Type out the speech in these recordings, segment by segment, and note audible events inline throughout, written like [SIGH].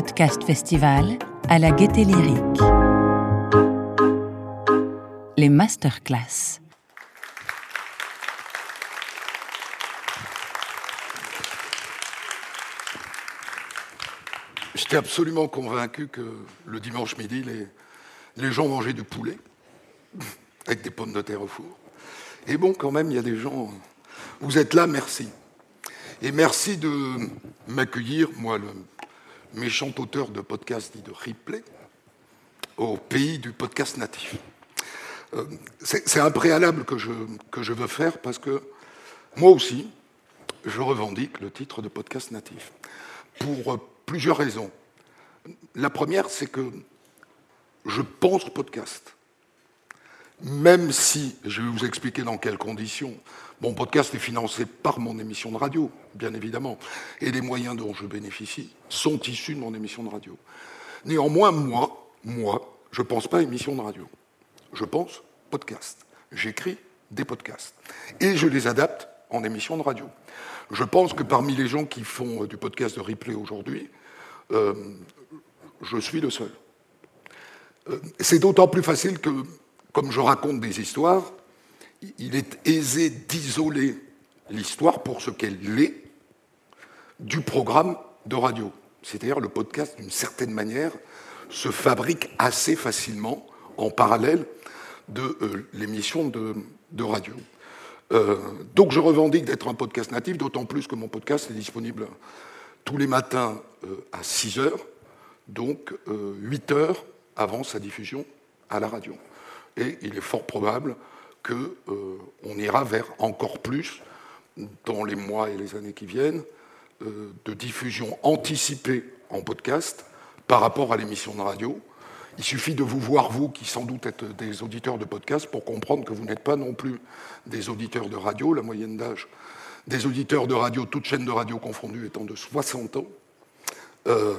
Podcast Festival à la Gaieté Lyrique. Les masterclass. J'étais absolument convaincu que le dimanche midi, les, les gens mangeaient du poulet [LAUGHS] avec des pommes de terre au four. Et bon, quand même, il y a des gens. Vous êtes là, merci. Et merci de m'accueillir, moi, le méchant auteur de podcast dit de replay, au pays du podcast natif. Euh, c'est un préalable que je, veux faire parce que moi aussi, je revendique le titre de podcast natif. Pour euh, plusieurs raisons. La première, c'est que je pense podcast. Même si, je vais vous expliquer dans quelles conditions, mon podcast est financé par mon émission de radio, bien évidemment, et les moyens dont je bénéficie sont issus de mon émission de radio. Néanmoins, moi, moi, je ne pense pas émission de radio. Je pense podcast. J'écris des podcasts. Et je les adapte en émission de radio. Je pense que parmi les gens qui font du podcast de replay aujourd'hui, euh, je suis le seul. Euh, c'est d'autant plus facile que, comme je raconte des histoires, il est aisé d'isoler l'histoire pour ce qu'elle est du programme de radio. C'est-à-dire le podcast, d'une certaine manière, se fabrique assez facilement en parallèle de euh, l'émission de, radio. Euh, donc je revendique d'être un podcast natif, d'autant plus que mon podcast est disponible tous les matins à 6 heures, donc 8 heures avant sa diffusion à la radio. Et il est fort probable qu'on euh, ira vers encore plus, dans les mois et les années qui viennent, euh, de diffusion anticipée en podcast par rapport à l'émission de radio. Il suffit de vous voir, vous, qui sans doute êtes des auditeurs de podcast, pour comprendre que vous n'êtes pas non plus des auditeurs de radio. La moyenne d'âge des auditeurs de radio, toutes chaînes de radio confondues, étant de 60 ans. Euh,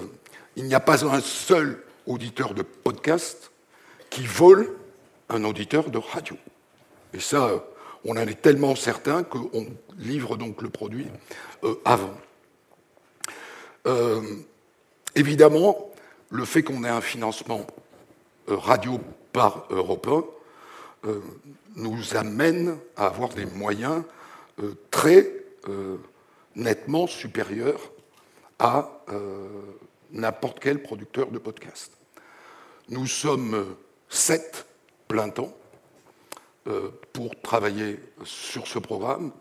il n'y a pas un seul auditeur de podcast qui vole un auditeur de radio. Et ça, on en est tellement certain qu'on livre donc le produit euh, avant. Euh, évidemment, le fait qu'on ait un financement euh, radio par Europe 1 nous amène à avoir des moyens très nettement supérieurs à n'importe quel producteur de podcast. Nous sommes sept plein temps euh, pour travailler sur ce programme.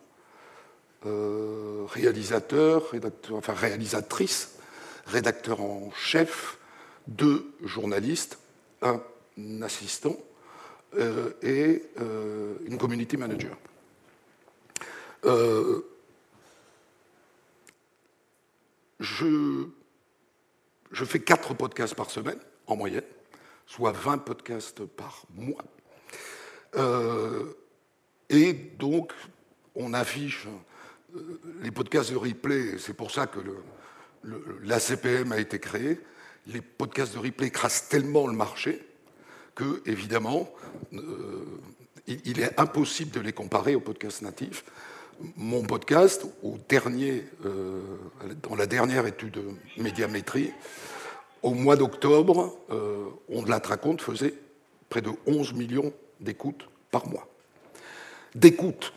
Euh, réalisateur, rédacteur, enfin réalisatrice, rédacteur en chef, deux journalistes, un assistant euh, et une community manager. je je fais quatre podcasts par semaine, en moyenne, soit 20 podcasts par mois. Euh, et donc, on affiche euh, les podcasts de replay, c'est pour ça que l'ACPM a été créé. Les podcasts de replay écrasent tellement le marché que, évidemment, euh, il, est impossible de les comparer aux podcasts natifs. Mon podcast, au dernier, dans la dernière étude de médiamétrie, au mois d'octobre, On de la faisait près de 11 millions d'écoutes par mois. D'écoutes,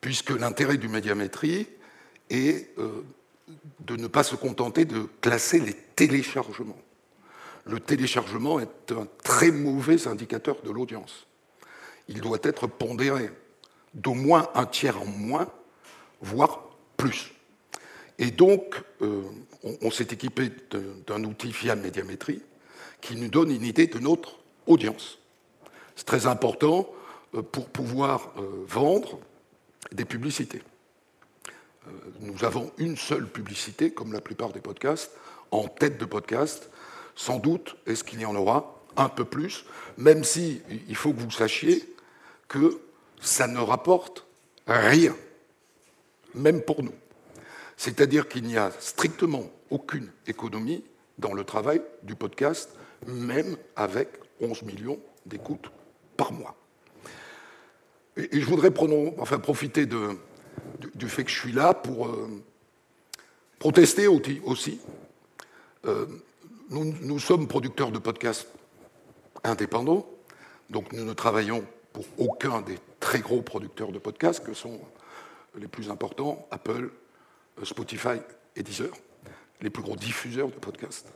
puisque l'intérêt du médiamétrie est euh, de ne pas se contenter de classer les téléchargements. Le téléchargement est un très mauvais indicateur de l'audience. Il doit être pondéré d'au moins un tiers en moins, voire plus. Et donc, euh, on, s'est équipé d'un outil fiable médiamétrie qui nous donne une idée de notre audience. C'est très important euh, pour pouvoir euh, vendre des publicités. Nous avons une seule publicité, comme la plupart des podcasts, en tête de podcast. Sans doute, est-ce qu'il y en aura un peu plus, même si il faut que vous sachiez que ça ne rapporte rien, même pour nous. C'est-à-dire qu'il n'y a strictement aucune économie dans le travail du podcast, même avec 11 millions d'écoutes par mois. Et, je voudrais enfin, profiter de, du, fait que je suis là pour euh, protester aussi Euh, nous, sommes producteurs de podcasts indépendants, donc nous ne travaillons pour aucun des très gros producteurs de podcasts que sont les plus importants, Apple, euh, Spotify et Deezer, les plus gros diffuseurs de podcasts.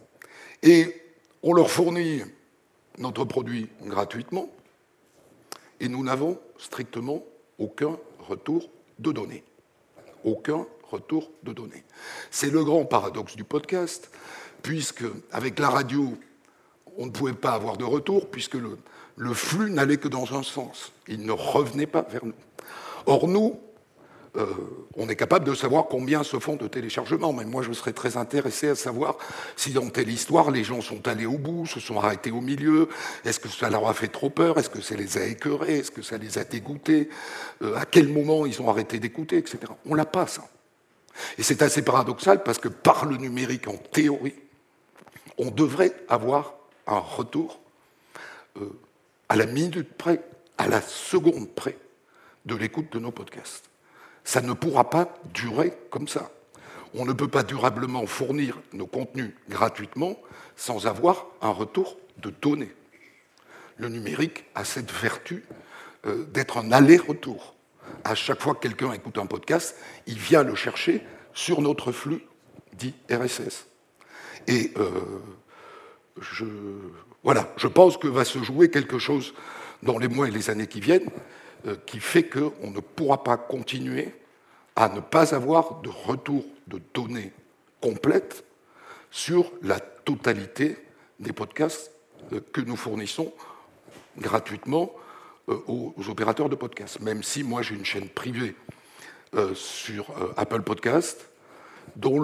Et on leur fournit notre produit gratuitement et nous n'avons strictement aucun retour de données. Aucun retour de données. C'est le grand paradoxe du podcast, puisque avec la radio, on ne pouvait pas avoir de retour, puisque le, le flux n'allait que dans un sens. Il ne revenait pas vers nous. Or, nous, euh, on est capable de savoir combien se font de téléchargements. Mais moi, je serais très intéressé à savoir si dans telle histoire, les gens sont allés au bout, se sont arrêtés au milieu. Est-ce que ça leur a fait trop peur? Est-ce que ça les a écœurés? Est-ce que ça les a dégoûtés? Euh, À quel moment ils ont arrêté d'écouter, etc. On l'a pas, ça. Et c'est assez paradoxal parce que par le numérique, en théorie, on devrait avoir un retour euh, à la minute près, à la seconde près de l'écoute de nos podcasts ça ne pourra pas durer comme ça. On ne peut pas durablement fournir nos contenus gratuitement sans avoir un retour de données. Le numérique a cette vertu euh, d'être un aller-retour. À chaque fois que quelqu'un écoute un podcast, il vient le chercher sur notre flux dit RSS. Et euh, je, voilà, je pense que va se jouer quelque chose dans les mois et les années qui viennent qui fait qu'on ne pourra pas continuer à ne pas avoir de retour de données complètes sur la totalité des podcasts euh, que nous fournissons gratuitement euh, aux opérateurs de podcasts. Même si moi j'ai une chaîne privée sur Apple Podcast, dont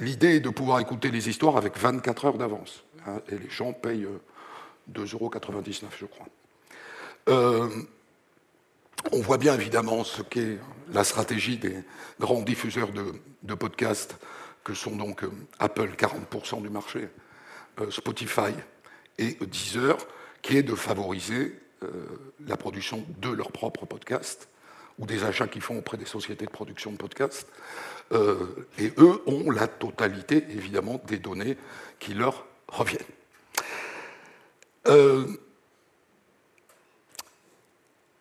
l'idée est de pouvoir écouter les histoires avec 24 heures d'avance. Hein, et les gens payent 2,99 euros, je crois. On voit bien évidemment ce qu'est la stratégie des grands diffuseurs de, podcasts, que sont donc euh, Apple, 40% du marché, euh, Spotify et Deezer, qui est de favoriser euh, la production de leurs propres podcasts ou des achats qu'ils font auprès des sociétés de production de podcasts. et eux ont la totalité, évidemment, des données qui leur reviennent.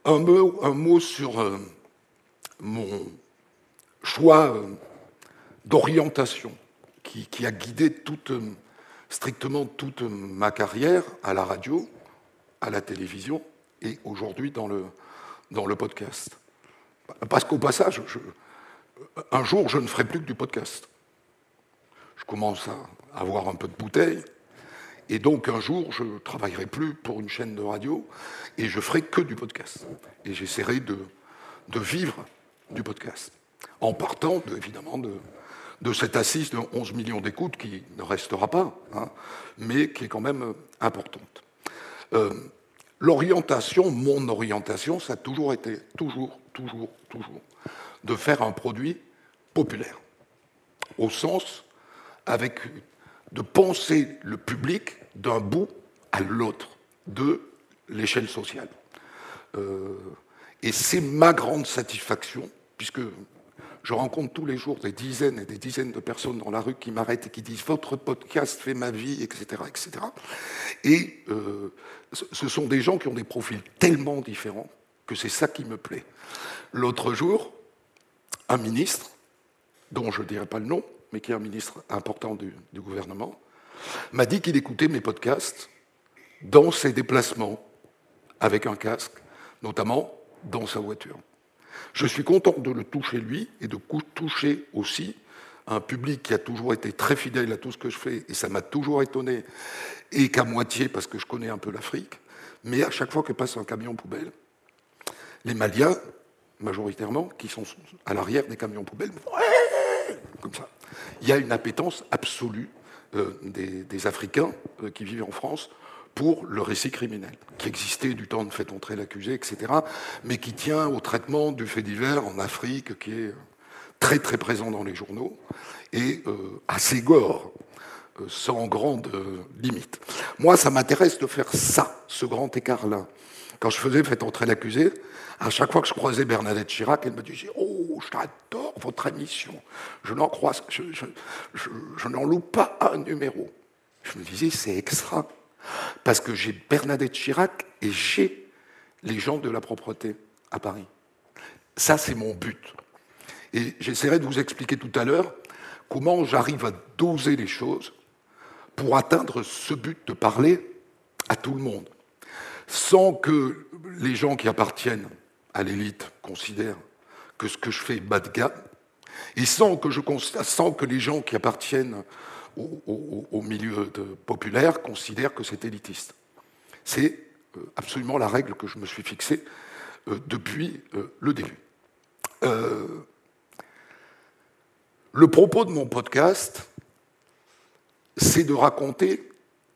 Un mot, sur euh, mon choix euh, d'orientation qui, a guidé euh, strictement toute ma carrière à la radio, à la télévision et aujourd'hui dans le, dans le podcast. Parce qu'au passage, un jour, je ne ferai plus que du podcast. Je commence à avoir un peu de bouteille. Et donc un jour, je ne travaillerai plus pour une chaîne de radio et je ferai que du podcast. Et j'essaierai de, vivre du podcast, en partant évidemment de, cette assise de 11 millions d'écoutes qui ne restera pas, hein, mais qui est quand même euh, importante. Euh, l'orientation, mon orientation, ça a toujours été, toujours, toujours, toujours, de faire un produit populaire, au sens avec de penser le public d'un bout à l'autre de l'échelle sociale. Euh, et c'est ma grande satisfaction, puisque je rencontre tous les jours des dizaines et des dizaines de personnes dans la rue qui m'arrêtent et qui disent Votre podcast fait ma vie, etc. etc. Et euh, ce sont des gens qui ont des profils tellement différents que c'est ça qui me plaît. L'autre jour, un ministre, dont je ne dirai pas le nom, mais qui est un ministre important du, gouvernement, m'a dit qu'il écoutait mes podcasts dans ses déplacements avec un casque, notamment dans sa voiture. Je suis content de le toucher lui et de toucher aussi un public qui a toujours été très fidèle à tout ce que je fais, et ça m'a toujours étonné, et qu'à moitié parce que je connais un peu l'Afrique, mais à chaque fois que passe un camion poubelle, les Maliens, majoritairement, qui sont à l'arrière des camions poubelles, comme ça il y a une appétence absolue euh, des, Africains euh, qui vivent en France pour le récit criminel, qui existait du temps de fait entrer l'accusé, etc., mais qui tient au traitement du fait divers en Afrique, qui est très très présent dans les journaux, et euh, assez gore, sans grande limite. Moi, ça m'intéresse de faire ça, ce grand écart-là. Quand je faisais fait entrer l'accusé, à chaque fois que je croisais Bernadette Chirac, elle me disait Oh, je t'adore, votre émission. Je n'en crois, je, je n'en loupe pas un numéro. Je me disais, c'est extra. Parce que j'ai Bernadette Chirac et j'ai les gens de la propreté à Paris. Ça, c'est mon but. Et j'essaierai de vous expliquer tout à l'heure comment j'arrive à doser les choses pour atteindre ce but de parler à tout le monde, sans que les gens qui appartiennent à l'élite considèrent que ce que je fais est bas de gamme, et sans que, les gens qui appartiennent au, milieu populaire considèrent que c'est élitiste. C'est euh, absolument la règle que je me suis fixée euh, depuis euh, le début. le propos de mon podcast, c'est de raconter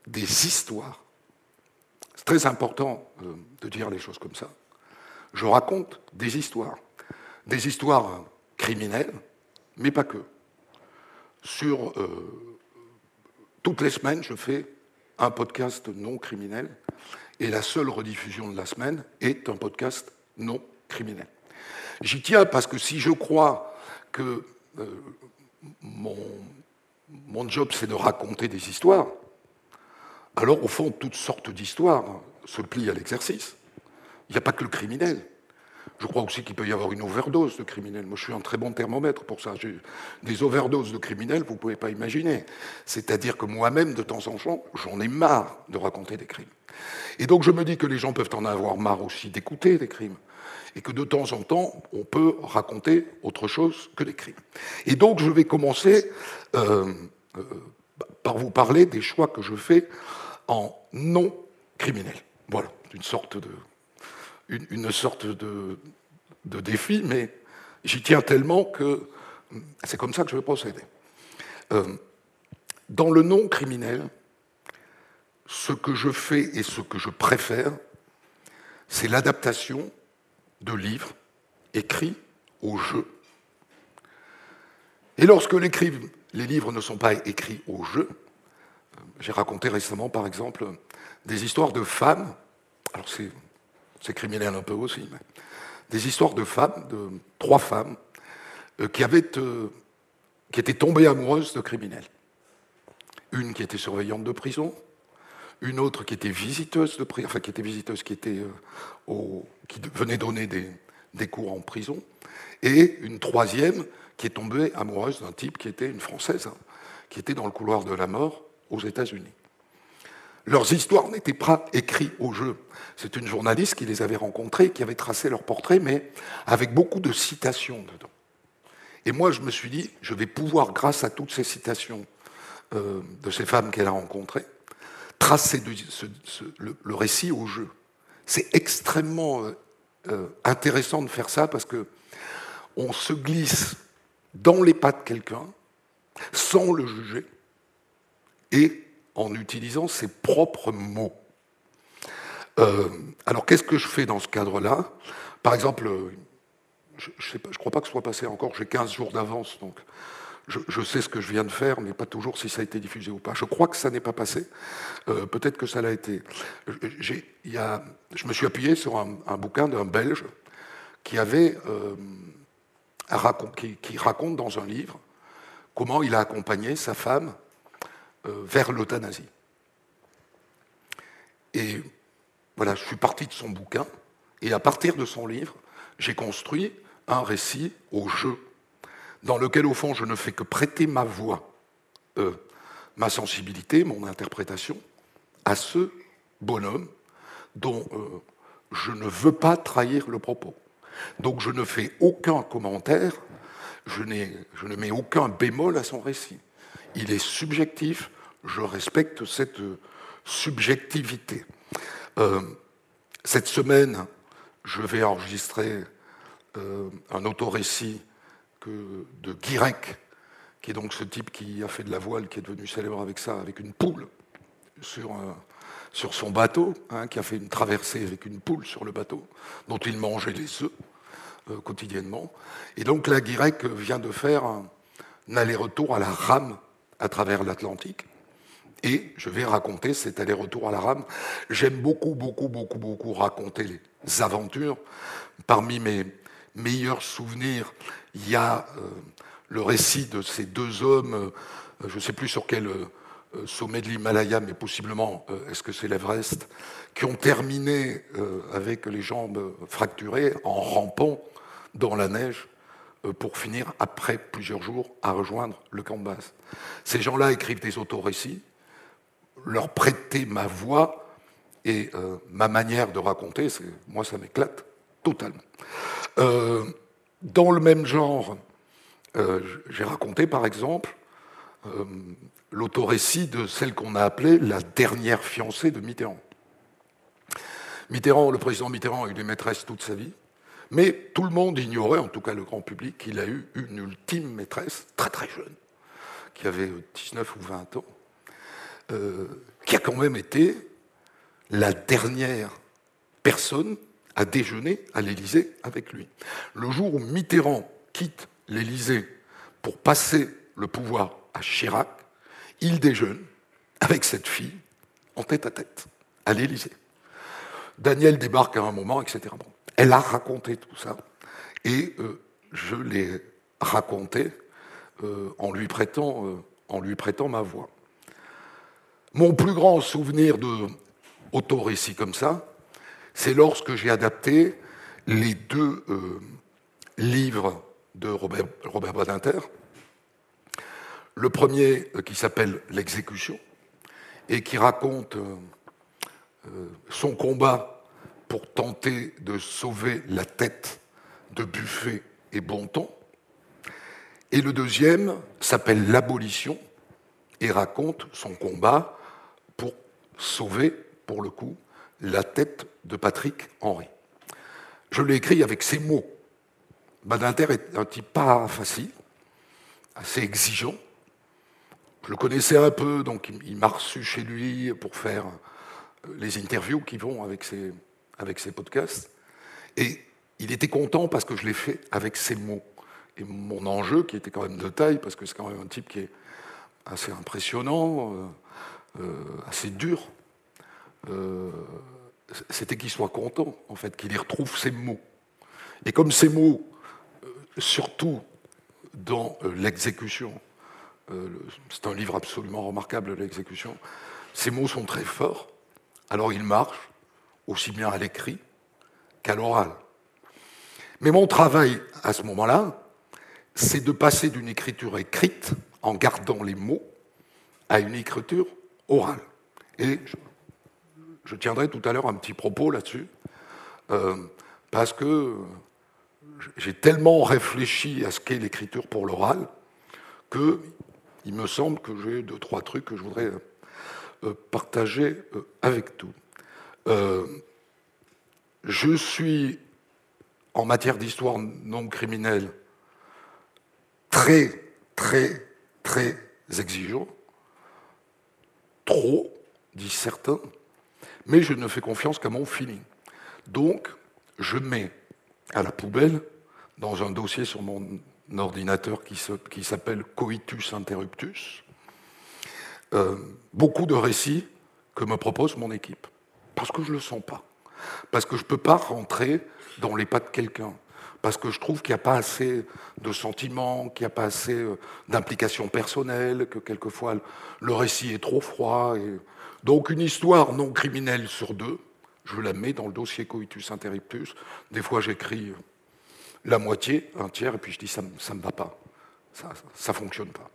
des histoires. C'est très important de dire les choses comme ça. Je raconte des histoires. Des histoires criminelles, mais pas que. Sur toutes les semaines, je fais un podcast non criminel et la seule rediffusion de la semaine est un podcast non criminel. J'y tiens parce que si je crois que euh, mon, mon job c'est de raconter des histoires, alors au fond toutes sortes d'histoires se plient à l'exercice. Il n'y a pas que le criminel. Je crois aussi qu'il peut y avoir une overdose de criminels. Moi, je suis un très bon thermomètre pour ça. Des overdoses de criminels, vous ne pouvez pas imaginer. C'est-à-dire que moi-même, de temps en temps, j'en ai marre de raconter des crimes. Et donc, je me dis que les gens peuvent en avoir marre aussi d'écouter des crimes. Et que de temps en temps, on peut raconter autre chose que des crimes. Et donc, je vais commencer euh, euh, par vous parler des choix que je fais en non criminel. Voilà, une sorte de une, sorte de, défi, mais j'y tiens tellement que c'est comme ça que je vais procéder. Euh, dans le non criminel, ce que je fais et ce que je préfère, c'est l'adaptation de livres écrits au jeu. Et lorsque les livres ne sont pas écrits au jeu, euh, j'ai raconté récemment, par exemple, des histoires de femmes. Alors c'est c'est criminel un peu aussi, mais des histoires de femmes, de trois femmes, euh, qui, avaient, euh, qui étaient tombées amoureuses de criminels. Une qui était surveillante de prison, une autre qui était visiteuse de prison, enfin qui était visiteuse, qui, était, euh, qui venait donner des, des cours en prison, et une troisième qui est tombée amoureuse d'un type qui était une Française, hein, qui était dans le couloir de la mort aux États-Unis. Leurs histoires n'étaient pas écrites au jeu. C'est une journaliste qui les avait rencontrées, qui avait tracé leur portrait, mais avec beaucoup de citations dedans. Et moi, je me suis dit, je vais pouvoir, grâce à toutes ces citations euh, de ces femmes qu'elle a rencontrées, tracer le, récit au jeu. C'est extrêmement euh, euh, intéressant de faire ça parce que on se glisse dans les pas de quelqu'un sans le juger et en utilisant ses propres mots. Euh, alors qu'est-ce que je fais dans ce cadre-là? Par exemple, je ne crois pas que ce soit passé encore, j'ai 15 jours d'avance, donc je, sais ce que je viens de faire, mais pas toujours si ça a été diffusé ou pas. Je crois que ça n'est pas passé, euh, peut-être que ça l'a été. Je me suis appuyé sur un, bouquin d'un Belge qui, avait, euh, qui, raconte dans un livre comment il a accompagné sa femme vers l'euthanasie. Et voilà, je suis parti de son bouquin, et à partir de son livre, j'ai construit un récit au jeu, dans lequel, au fond, je ne fais que prêter ma voix, euh, ma sensibilité, mon interprétation, à ce bonhomme dont euh, je ne veux pas trahir le propos. Donc je ne fais aucun commentaire, je ne mets aucun bémol à son récit. Il est subjectif, je respecte cette subjectivité. Euh, cette semaine, je vais enregistrer euh, un autorécit de Guirec, qui est donc ce type qui a fait de la voile, qui est devenu célèbre avec ça, avec une poule sur, euh, son bateau, hein, qui a fait une traversée avec une poule sur le bateau, dont il mangeait les œufs quotidiennement. Et donc là, Guirec vient de faire un aller-retour à la rame à travers l'Atlantique et je vais raconter cet aller-retour à la rame. J'aime beaucoup, beaucoup, beaucoup, beaucoup raconter les aventures. Parmi mes, meilleurs souvenirs, il y a le récit de ces deux hommes, je ne sais plus sur quel sommet de l'Himalaya, mais possiblement, est-ce que c'est l'Everest, qui ont terminé avec les jambes fracturées en rampant dans la neige pour finir, après plusieurs jours, à rejoindre le camp de base. Ces gens-là écrivent des autorécits, leur prêter ma voix et euh, ma manière de raconter, moi ça m'éclate totalement. Euh, dans le même genre, euh, j'ai raconté par exemple l'autorécit de celle qu'on a appelée la dernière fiancée de Mitterrand. Mitterrand, le président Mitterrand a eu des maîtresses toute sa vie, mais tout le monde ignorait, en tout cas le grand public, qu'il a eu une ultime maîtresse, très très jeune, qui avait 19 ou 20 ans, euh, qui a quand même été la dernière personne à déjeuner à l'Élysée avec lui. Le jour où Mitterrand quitte l'Élysée pour passer le pouvoir à Chirac, il déjeune avec cette fille en tête à tête à l'Élysée. Daniel débarque à un moment, etc. elle a raconté tout ça et euh, je l'ai raconté euh, en, lui prêtant, en lui prêtant ma voix. Mon plus grand souvenir de autorécit comme ça, c'est lorsque j'ai adapté les deux euh, livres de Robert, Robert Badinter. Le premier euh, qui s'appelle L'exécution et qui raconte euh, son combat pour tenter de sauver la tête de Buffet et Bonton. Et le deuxième s'appelle L'abolition et raconte son combat sauver, pour le coup, la tête de Patrick Henry. Je l'ai écrit avec ces mots. Badinter est un type pas facile, assez exigeant. Je le connaissais un peu, donc il m'a reçu chez lui pour faire euh, les interviews qui vont avec ses, avec ses podcasts. Et il était content parce que je l'ai fait avec ces mots. Et mon enjeu, qui était quand même de taille, parce que c'est quand même un type qui est assez impressionnant, euh, assez dur, euh, c'était qu'il soit content, en fait, qu'il y retrouve ses mots. Et comme ces mots, euh, surtout dans l'exécution, c'est un livre absolument remarquable, l'exécution, ces mots sont très forts, alors il marche aussi bien à l'écrit qu'à l'oral. Mais mon travail à ce moment-là, c'est de passer d'une écriture écrite, en gardant les mots, à une écriture Et je, tiendrai tout à l'heure un petit propos là-dessus, euh, parce que j'ai tellement réfléchi à ce qu'est l'écriture pour l'oral que il me semble que j'ai deux, trois trucs que je voudrais euh, partager euh, avec tout. je suis, en matière d'histoire non criminelle, très, très, très exigeant trop, disent certains, mais je ne fais confiance qu'à mon feeling. Donc, je mets à la poubelle, dans un dossier sur mon ordinateur qui s'appelle Coitus Interruptus, euh, beaucoup de récits que me propose mon équipe. Parce que je ne le sens pas. Parce que je ne peux pas rentrer dans les pas de quelqu'un parce que je trouve qu'il n'y a pas assez de sentiments, qu'il n'y a pas assez euh, d'implication personnelle, que quelquefois le récit est trop froid. Donc une histoire non criminelle sur deux, je la mets dans le dossier coitus interruptus. Des fois j'écris euh, la moitié, un tiers, et puis je dis ça ne me va pas, ça ne fonctionne pas.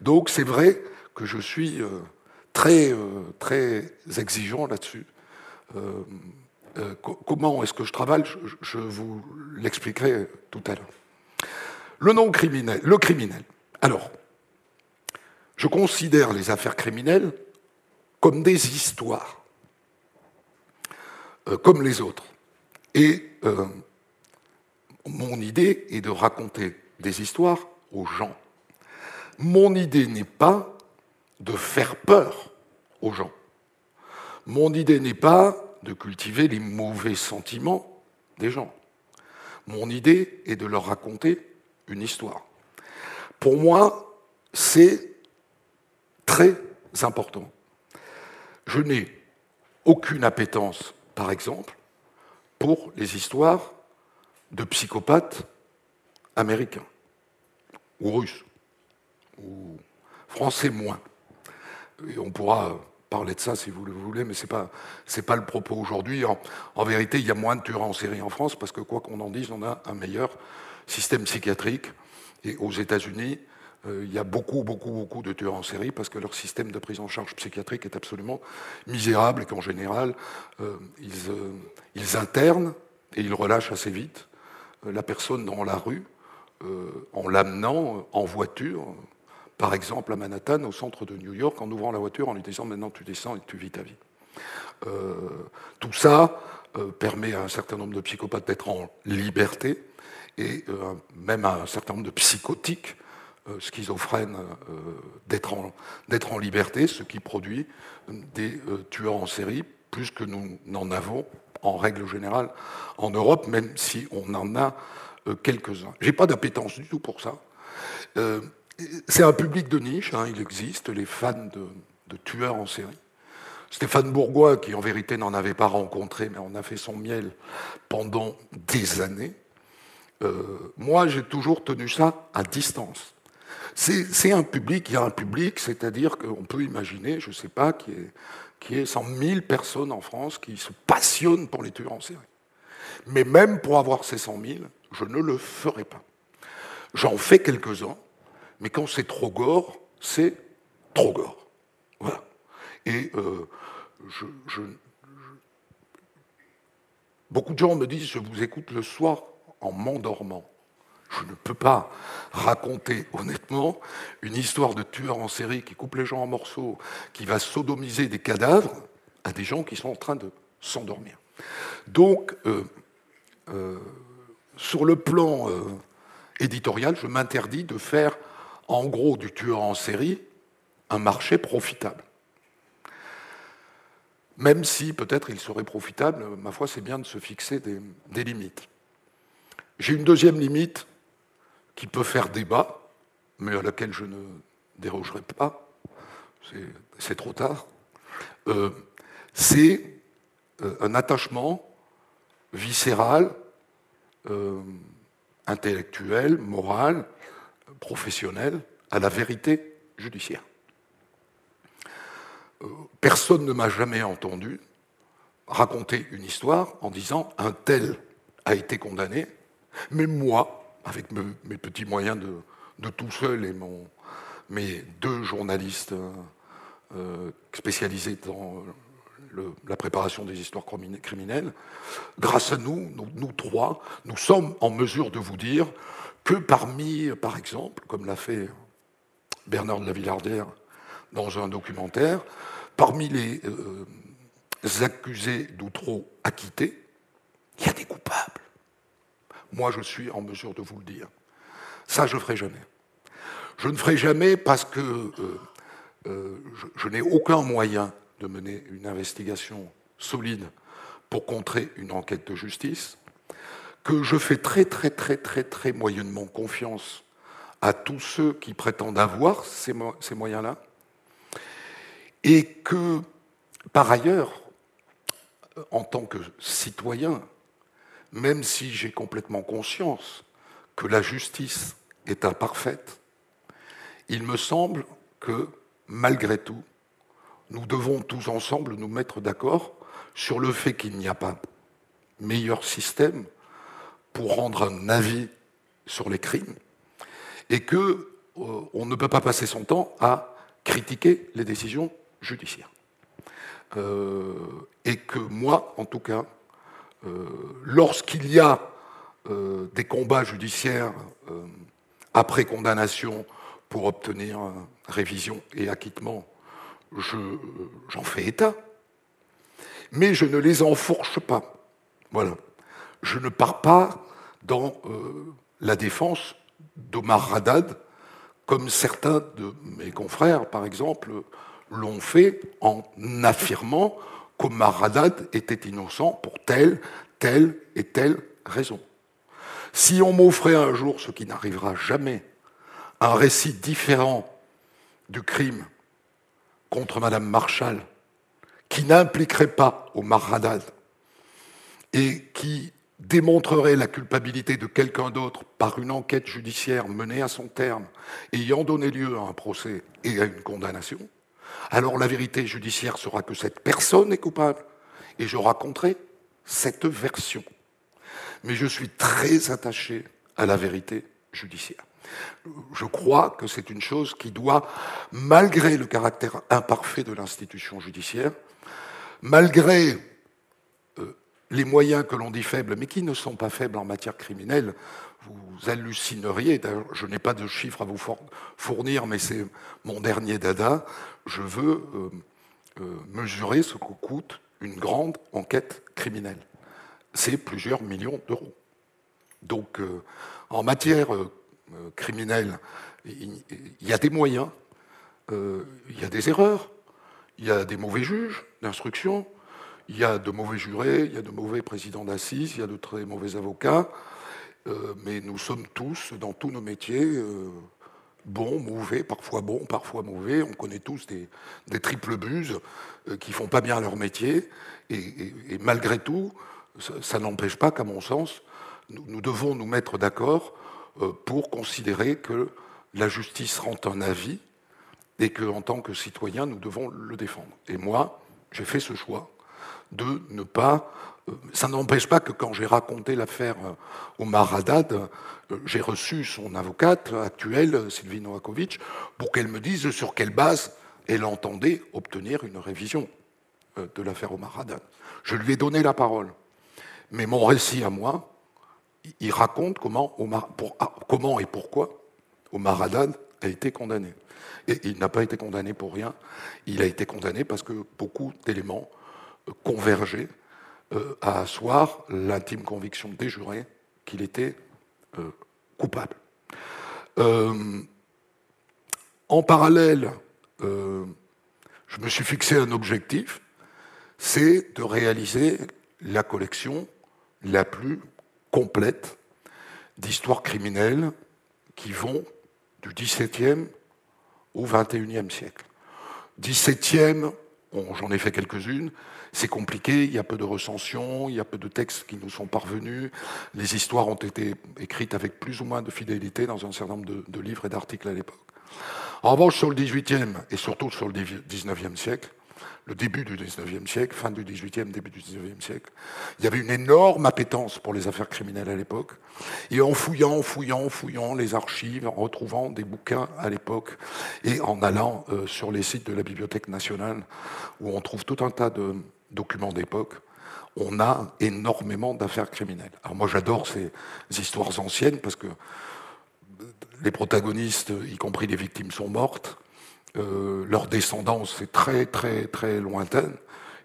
Donc c'est vrai que je suis euh, très, très exigeant là-dessus. Comment est-ce que je travaille je, vous l'expliquerai tout à l'heure. Le non criminel, le criminel. Alors, je considère les affaires criminelles comme des histoires, euh, comme les autres. Et euh, mon idée est de raconter des histoires aux gens. Mon idée n'est pas de faire peur aux gens. Mon idée n'est pas de cultiver les mauvais sentiments des gens. Mon idée est de leur raconter une histoire. Pour moi, c'est très important. Je n'ai aucune appétence, par exemple, pour les histoires de psychopathes américains, ou russes, ou français moins. On pourra parler de ça si vous le voulez, mais ce n'est pas, le propos aujourd'hui. En, vérité, il y a moins de tueurs en série en France, parce que quoi qu'on en dise, on a un meilleur système psychiatrique. Et aux États-Unis, euh, il y a beaucoup, beaucoup, beaucoup de tueurs en série parce que leur système de prise en charge psychiatrique est absolument misérable et qu'en général, euh, euh, ils, internent et ils relâchent assez vite la personne dans la rue en l'amenant en voiture, par exemple à Manhattan, au centre de New York, en ouvrant la voiture, en lui disant maintenant tu descends et tu vis ta vie. tout ça permet à un certain nombre de psychopathes d'être en liberté et même à un certain nombre de psychotiques euh, schizophrène euh, d'être en, en, liberté, ce qui produit des euh, tueurs en série, plus que nous n'en avons en règle générale en Europe, même si on en a quelques-uns. J'ai pas d'appétence du tout pour ça. C'est un public de niche, hein, il existe, les fans de, de, tueurs en série. Stéphane Bourgois, qui en vérité n'en avait pas rencontré, mais on a fait son miel pendant des années, moi j'ai toujours tenu ça à distance. C'est un public, il y a un public, c'est-à-dire qu'on peut imaginer, je ne sais pas, qu'il y, ait, 100 000 personnes en France qui se passionnent pour les tueurs en série. Mais même pour avoir ces 100 000, je ne le ferai pas. J'en fais quelques-uns, mais quand c'est trop gore, c'est trop gore. Voilà. Et euh, beaucoup de gens me disent, je vous écoute le soir en m'endormant. Je ne peux pas raconter honnêtement une histoire de tueur en série qui coupe les gens en morceaux, qui va sodomiser des cadavres à des gens qui sont en train de s'endormir. Donc, euh, euh, sur le plan éditorial, je m'interdis de faire en gros du tueur en série un marché profitable. Même si peut-être il serait profitable, ma foi, c'est bien de se fixer des limites. J'ai une deuxième limite qui peut faire débat, mais à laquelle je ne dérogerai pas, c'est trop tard, euh, c'est euh, un attachement viscéral, euh, intellectuel, moral, professionnel à la vérité judiciaire. Personne ne m'a jamais entendu raconter une histoire en disant un tel a été condamné, mais moi, avec mes, petits moyens de, tout seul et mon, mes deux journalistes euh, spécialisés dans la préparation des histoires criminelles, grâce à nous, nous, trois, nous sommes en mesure de vous dire que parmi, par exemple, comme l'a fait Bernard de la Villardière dans un documentaire, parmi les euh, accusés d'outreau acquittés, il y a des coupables. Moi, je suis en mesure de vous le dire. Ça, je ne ferai jamais. Je ne ferai jamais parce que euh, euh, je, n'ai aucun moyen de mener une investigation solide pour contrer une enquête de justice, que je fais très très très très très moyennement confiance à tous ceux qui prétendent avoir ces, ces moyens-là, et que, par ailleurs, en tant que citoyen, même si j'ai complètement conscience que la justice est imparfaite, il me semble que, malgré tout, nous devons tous ensemble nous mettre d'accord sur le fait qu'il n'y a pas meilleur système pour rendre un avis sur les crimes et que euh, on ne peut pas passer son temps à critiquer les décisions judiciaires. Euh, et que moi, en tout cas, euh, lorsqu'il y a des combats judiciaires après condamnation pour obtenir révision et acquittement, j'en fais état. Mais je ne les enfourche pas. Voilà. Je ne pars pas dans la défense d'Omar Haddad, comme certains de mes confrères, par exemple, l'ont fait en affirmant qu'Omar Haddad était innocent pour telle, telle et telle raison. Si on m'offrait un jour, ce qui n'arrivera jamais, un récit différent du crime contre Madame Marshall, qui n'impliquerait pas Omar Haddad et qui démontrerait la culpabilité de quelqu'un d'autre par une enquête judiciaire menée à son terme, ayant donné lieu à un procès et à une condamnation, alors la vérité judiciaire sera que cette personne est coupable, et je raconterai cette version. Mais je suis très attaché à la vérité judiciaire. Je crois que c'est une chose qui doit, malgré le caractère imparfait de l'institution judiciaire, malgré les moyens que l'on dit faibles, mais qui ne sont pas faibles en matière criminelle, vous hallucineriez, je n'ai pas de chiffres à vous fournir, mais c'est mon dernier dada, je veux euh, euh, mesurer ce que coûte une grande enquête criminelle. C'est plusieurs millions d'euros. Donc, en matière euh, criminel, il y a des moyens, euh, il y a des erreurs, il y a des mauvais juges d'instruction, il y a de mauvais jurés, il y a de mauvais présidents d'assises, il y a de très mauvais avocats, euh, mais nous sommes tous, dans tous nos métiers, bons, mauvais, parfois bons, parfois mauvais. On connaît tous des, triples buses qui font pas bien leur métier, et, malgré tout, ça, n'empêche pas qu'à mon sens, nous devons nous mettre d'accord euh, pour considérer que la justice rend un avis et qu'en tant que citoyen, nous devons le défendre. Et moi, j'ai fait ce choix de ne pas... Euh, ça n'empêche pas que quand j'ai raconté l'affaire euh, Haddad, j'ai reçu son avocate actuelle, Sylvie Novakovic, pour qu'elle me dise sur quelle base elle entendait obtenir une révision de l'affaire Omar Haddad. Je lui ai donné la parole. Mais mon récit à moi, il raconte comment, ah, comment et pourquoi Omar Haddad a été condamné. Et il n'a pas été condamné pour rien. Il a été condamné parce que beaucoup d'éléments euh, convergeaient euh, à asseoir l'intime conviction des jurés qu'il était euh, coupable. en parallèle, je me suis fixé un objectif, c'est de réaliser la collection la plus complète d'histoires criminelles qui vont du XVIIe au XXIe siècle. XVIIe, j'en ai fait quelques-unes, c'est compliqué, il y a peu de recensions, il y a peu de textes qui nous sont parvenus, les histoires ont été écrites avec plus ou moins de fidélité dans un certain nombre de, livres et d'articles à l'époque. En revanche, sur le XVIIIe et surtout sur le XIXe siècle, le début du XIXe siècle, fin du XVIIIe, début du XIXe siècle. Il y avait une énorme appétence pour les affaires criminelles à l'époque. Et en fouillant, fouillant, fouillant les archives, en retrouvant des bouquins à l'époque, et en allant euh, sur les sites de la Bibliothèque nationale, où on trouve tout un tas de documents d'époque, on a énormément d'affaires criminelles. Alors moi j'adore ces histoires anciennes parce que les protagonistes, y compris les victimes, sont mortes. Euh, leur descendance est très très très lointaine.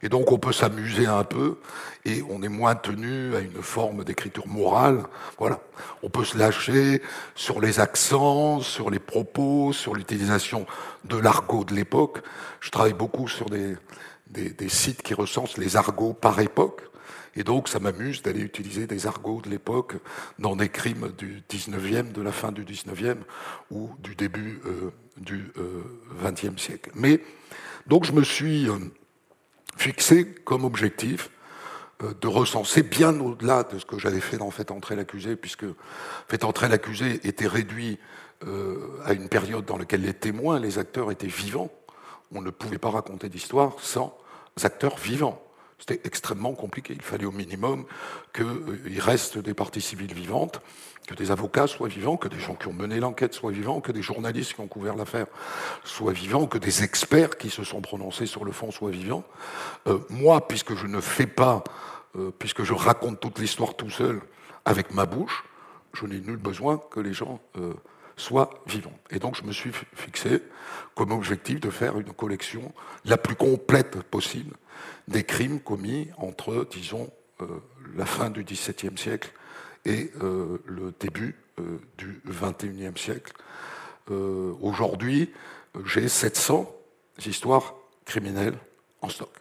Et donc on peut s'amuser un peu et on est moins tenu à une forme d'écriture morale. Voilà. On peut se lâcher sur les accents, sur les propos, sur l'utilisation de l'argot de l'époque. Je travaille beaucoup sur des, des, des, sites qui recensent les argots par époque. Et donc, ça m'amuse d'aller utiliser des argots de l'époque dans des crimes du 19e, de la fin du 19e ou du début euh, du XXe euh, siècle. Mais, donc, je me suis euh, fixé comme objectif de recenser bien au-delà de ce que j'avais fait dans Fait entrer l'accusé, puisque Fait entrer l'accusé était réduit à une période dans laquelle les témoins, les acteurs étaient vivants. On ne pouvait pas raconter d'histoire sans acteurs vivants. C'était extrêmement compliqué. Il fallait au minimum qu'il euh, reste des parties civiles vivantes, que des avocats soient vivants, que des gens qui ont mené l'enquête soient vivants, que des journalistes qui ont couvert l'affaire soient vivants, que des experts qui se sont prononcés sur le fond soient vivants. Euh, moi, puisque je ne fais pas, euh, puisque je raconte toute l'histoire tout seul avec ma bouche, je n'ai nul besoin que les gens soient vivants. Et donc je me suis fixé comme objectif de faire une collection la plus complète possible des crimes commis entre, disons, euh, la fin du XVIIe siècle et euh, le début euh, du XXIe siècle. Aujourd'hui, j'ai 700 histoires criminelles en stock,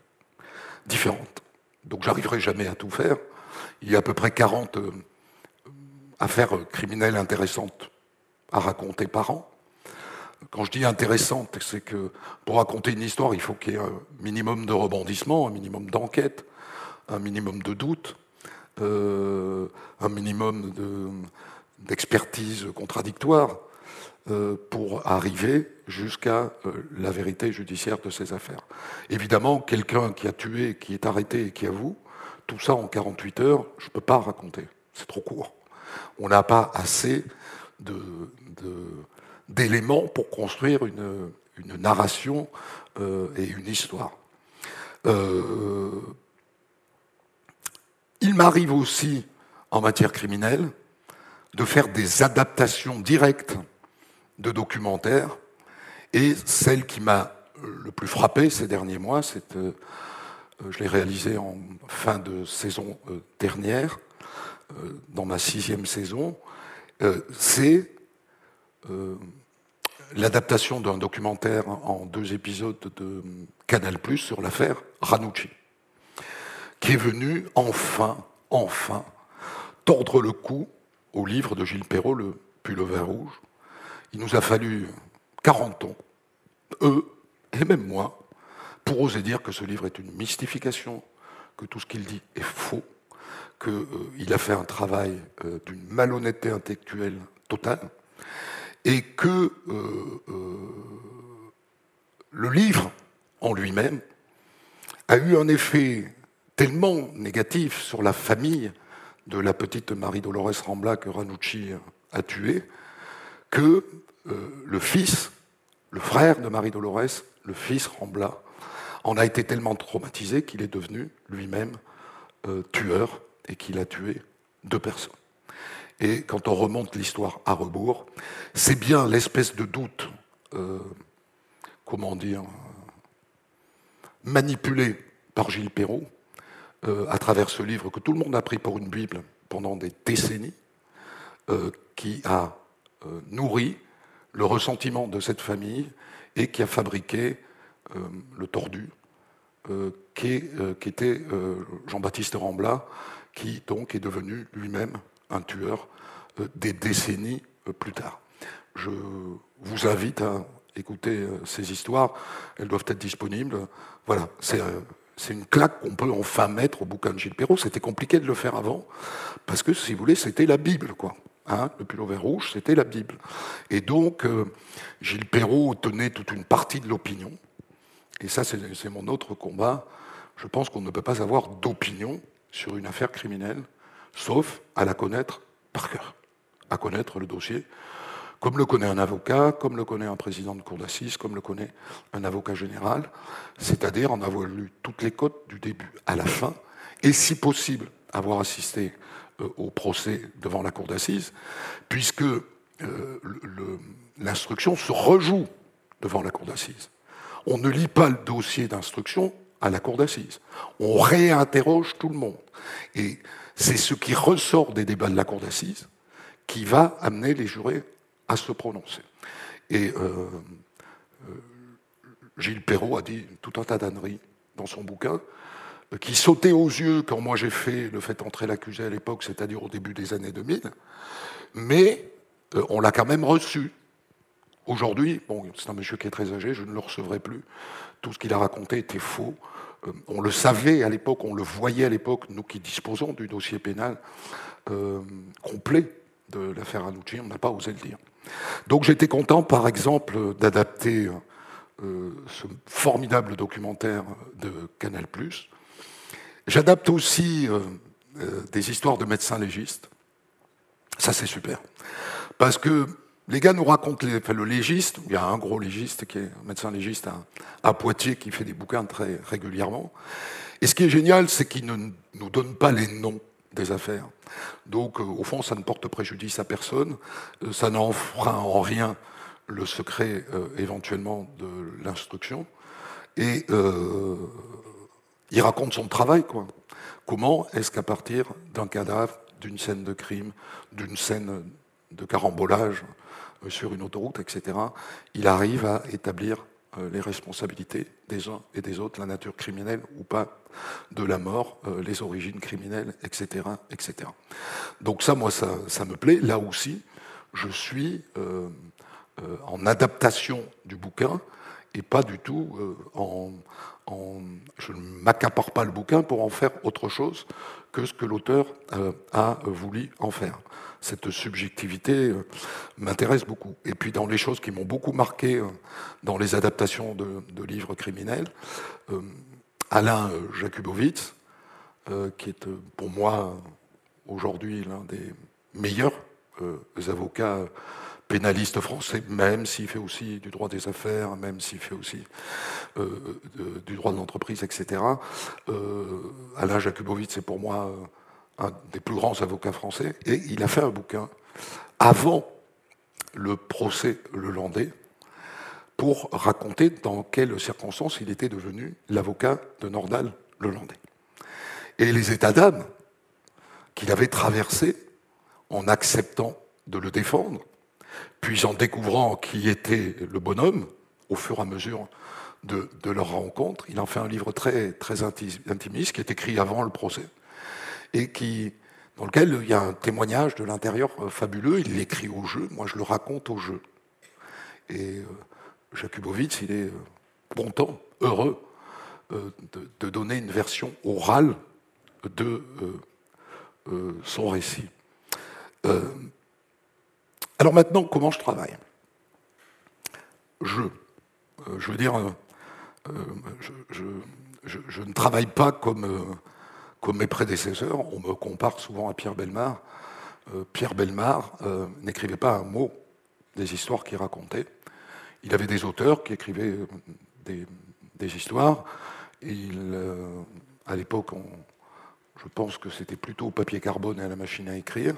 différentes. Donc j'arriverai jamais à tout faire. Il y a à peu près 40 affaires criminelles intéressantes à raconter par an. Quand je dis intéressante, c'est que pour raconter une histoire, il faut qu'il y ait un minimum de rebondissement, un minimum d'enquête, un minimum de doute, un minimum d'expertise contradictoire pour arriver jusqu'à la vérité judiciaire de ces affaires. Évidemment, quelqu'un qui a tué, qui est arrêté et qui avoue, tout ça en 48 heures, je ne peux pas raconter. C'est trop court. On n'a pas assez d'éléments pour construire une, narration euh, et une histoire. Euh, il m'arrive aussi, en matière criminelle, de faire des adaptations directes de documentaires. Et celle qui m'a le plus frappé ces derniers mois, c'est, euh, je l'ai réalisée en fin de saison dernière, dans ma sixième saison, c'est l'adaptation d'un documentaire en deux épisodes de Canal sur l'affaire Ranucci, qui est venu enfin, enfin, tordre le cou au livre de Gilles Perrault, Le pull au vin rouge. Il nous a fallu 40 ans, eux et même moi, pour oser dire que ce livre est une mystification, que tout ce qu'il dit est faux, qu'il euh, a fait un travail euh, d'une malhonnêteté intellectuelle totale, et que euh, le livre en lui-même a eu un effet tellement négatif sur la famille de la petite Marie-Dolores Rambla que Ranucci a tuée, que le fils, le frère de Marie-Dolores, le fils Rambla, en a été tellement traumatisé qu'il est devenu lui-même tueur et qu'il a tué deux personnes. Et quand on remonte l'histoire à rebours, c'est bien l'espèce de doute, euh, comment dire, manipulé par Gilles Perrault, euh, à travers ce livre que tout le monde a pris pour une Bible pendant des décennies, euh, qui a nourri le ressentiment de cette famille et qui a fabriqué le tordu, qui, était Jean-Baptiste Rambla, qui donc est devenu lui-même un tueur euh, des décennies euh, plus tard. Je vous invite à écouter euh, ces histoires, elles doivent être disponibles. Voilà, c'est une claque qu'on peut enfin mettre au bouquin de Gilles Perrault. C'était compliqué de le faire avant, parce que, si vous voulez, c'était la Bible, quoi. Hein, le pull vert rouge, c'était la Bible. Et donc, Gilles Perrault tenait toute une partie de l'opinion. Et ça, c'est mon autre combat. Je pense qu'on ne peut pas avoir d'opinion sur une affaire criminelle sauf à la connaître par cœur, à connaître le dossier, comme le connaît un avocat, comme le connaît un président de cour d'assises, comme le connaît un avocat général, c'est-à-dire en avoir lu toutes les cotes du début à la fin, et si possible avoir assisté euh, au procès devant la cour d'assises, puisque euh, l'instruction se rejoue devant la cour d'assises. On ne lit pas le dossier d'instruction à la cour d'assises. On réinterroge tout le monde. Et c'est ce qui ressort des débats de la cour d'assises qui va amener les jurés à se prononcer. Et euh, euh, Gilles Perrault a dit tout un tas d'âneries dans son bouquin, euh, qui sautait aux yeux quand moi j'ai fait le fait entrer l'accusé à l'époque, c'est-à-dire au début des années 2000, mais on l'a quand même reçu. Aujourd'hui, bon, c'est un monsieur qui est très âgé, je ne le recevrai plus. Tout ce qu'il a raconté était faux. Euh, on le savait à l'époque, on le voyait à l'époque, nous qui disposons du dossier pénal euh, complet de l'affaire Anouchi, on n'a pas osé le dire. Donc j'étais content, par exemple, d'adapter euh, ce formidable documentaire de Canal+. J'adapte aussi des histoires de médecins légistes. Ça, c'est super. Parce que les gars nous racontent le légiste, il y a un gros légiste qui est un médecin légiste à, Poitiers qui fait des bouquins très régulièrement. Et ce qui est génial, c'est qu'il ne nous donne pas les noms des affaires. Donc, euh, au fond, ça ne porte préjudice à personne, euh, ça n'enfreint en rien le secret euh, éventuellement de l'instruction. Et il raconte son travail, quoi. Comment est-ce qu'à partir d'un cadavre, d'une scène de crime, d'une scène de carambolage, euh, sur une autoroute, etc., il arrive à établir euh, les responsabilités des uns et des autres, la nature criminelle ou pas de la mort, euh, les origines criminelles, etc., etc. Donc ça, moi, ça, ça me plaît. Là aussi, je suis en adaptation du bouquin et pas du tout en, Je ne m'accapare pas le bouquin pour en faire autre chose que ce que l'auteur a voulu en faire. Cette subjectivité m'intéresse beaucoup. Et puis dans les choses qui m'ont beaucoup marqué dans les adaptations de, livres criminels, Alain Jakubowicz, qui est pour moi aujourd'hui l'un des meilleurs avocats pénaliste français, même s'il fait aussi du droit des affaires, même s'il fait aussi euh, du droit de l'entreprise, etc. Euh, Alain Jakubowicz, c'est pour moi un des plus grands avocats français, et il a fait un bouquin avant le procès le Landais pour raconter dans quelles circonstances il était devenu l'avocat de Nordal le Landais. Et les états d'âme qu'il avait traversés en acceptant de le défendre, puis en découvrant qui était le bonhomme, au fur et à mesure de, leur rencontre, il en fait un livre très, très intimiste qui est écrit avant le procès, et qui, dans lequel il y a un témoignage de l'intérieur euh, fabuleux. Il l'écrit au jeu, moi je le raconte au jeu. Et euh, Jakubowicz, il est euh, content, heureux de, donner une version orale de son récit. Alors maintenant, comment je travaille? Je, je veux dire, euh, je, ne travaille pas comme, comme mes prédécesseurs. On me compare souvent à Pierre Belmar. Pierre Belmar n'écrivait pas un mot des histoires qu'il racontait. Il avait des auteurs qui écrivaient des, des histoires. à l'époque, je pense que c'était plutôt au papier carbone et à la machine à écrire.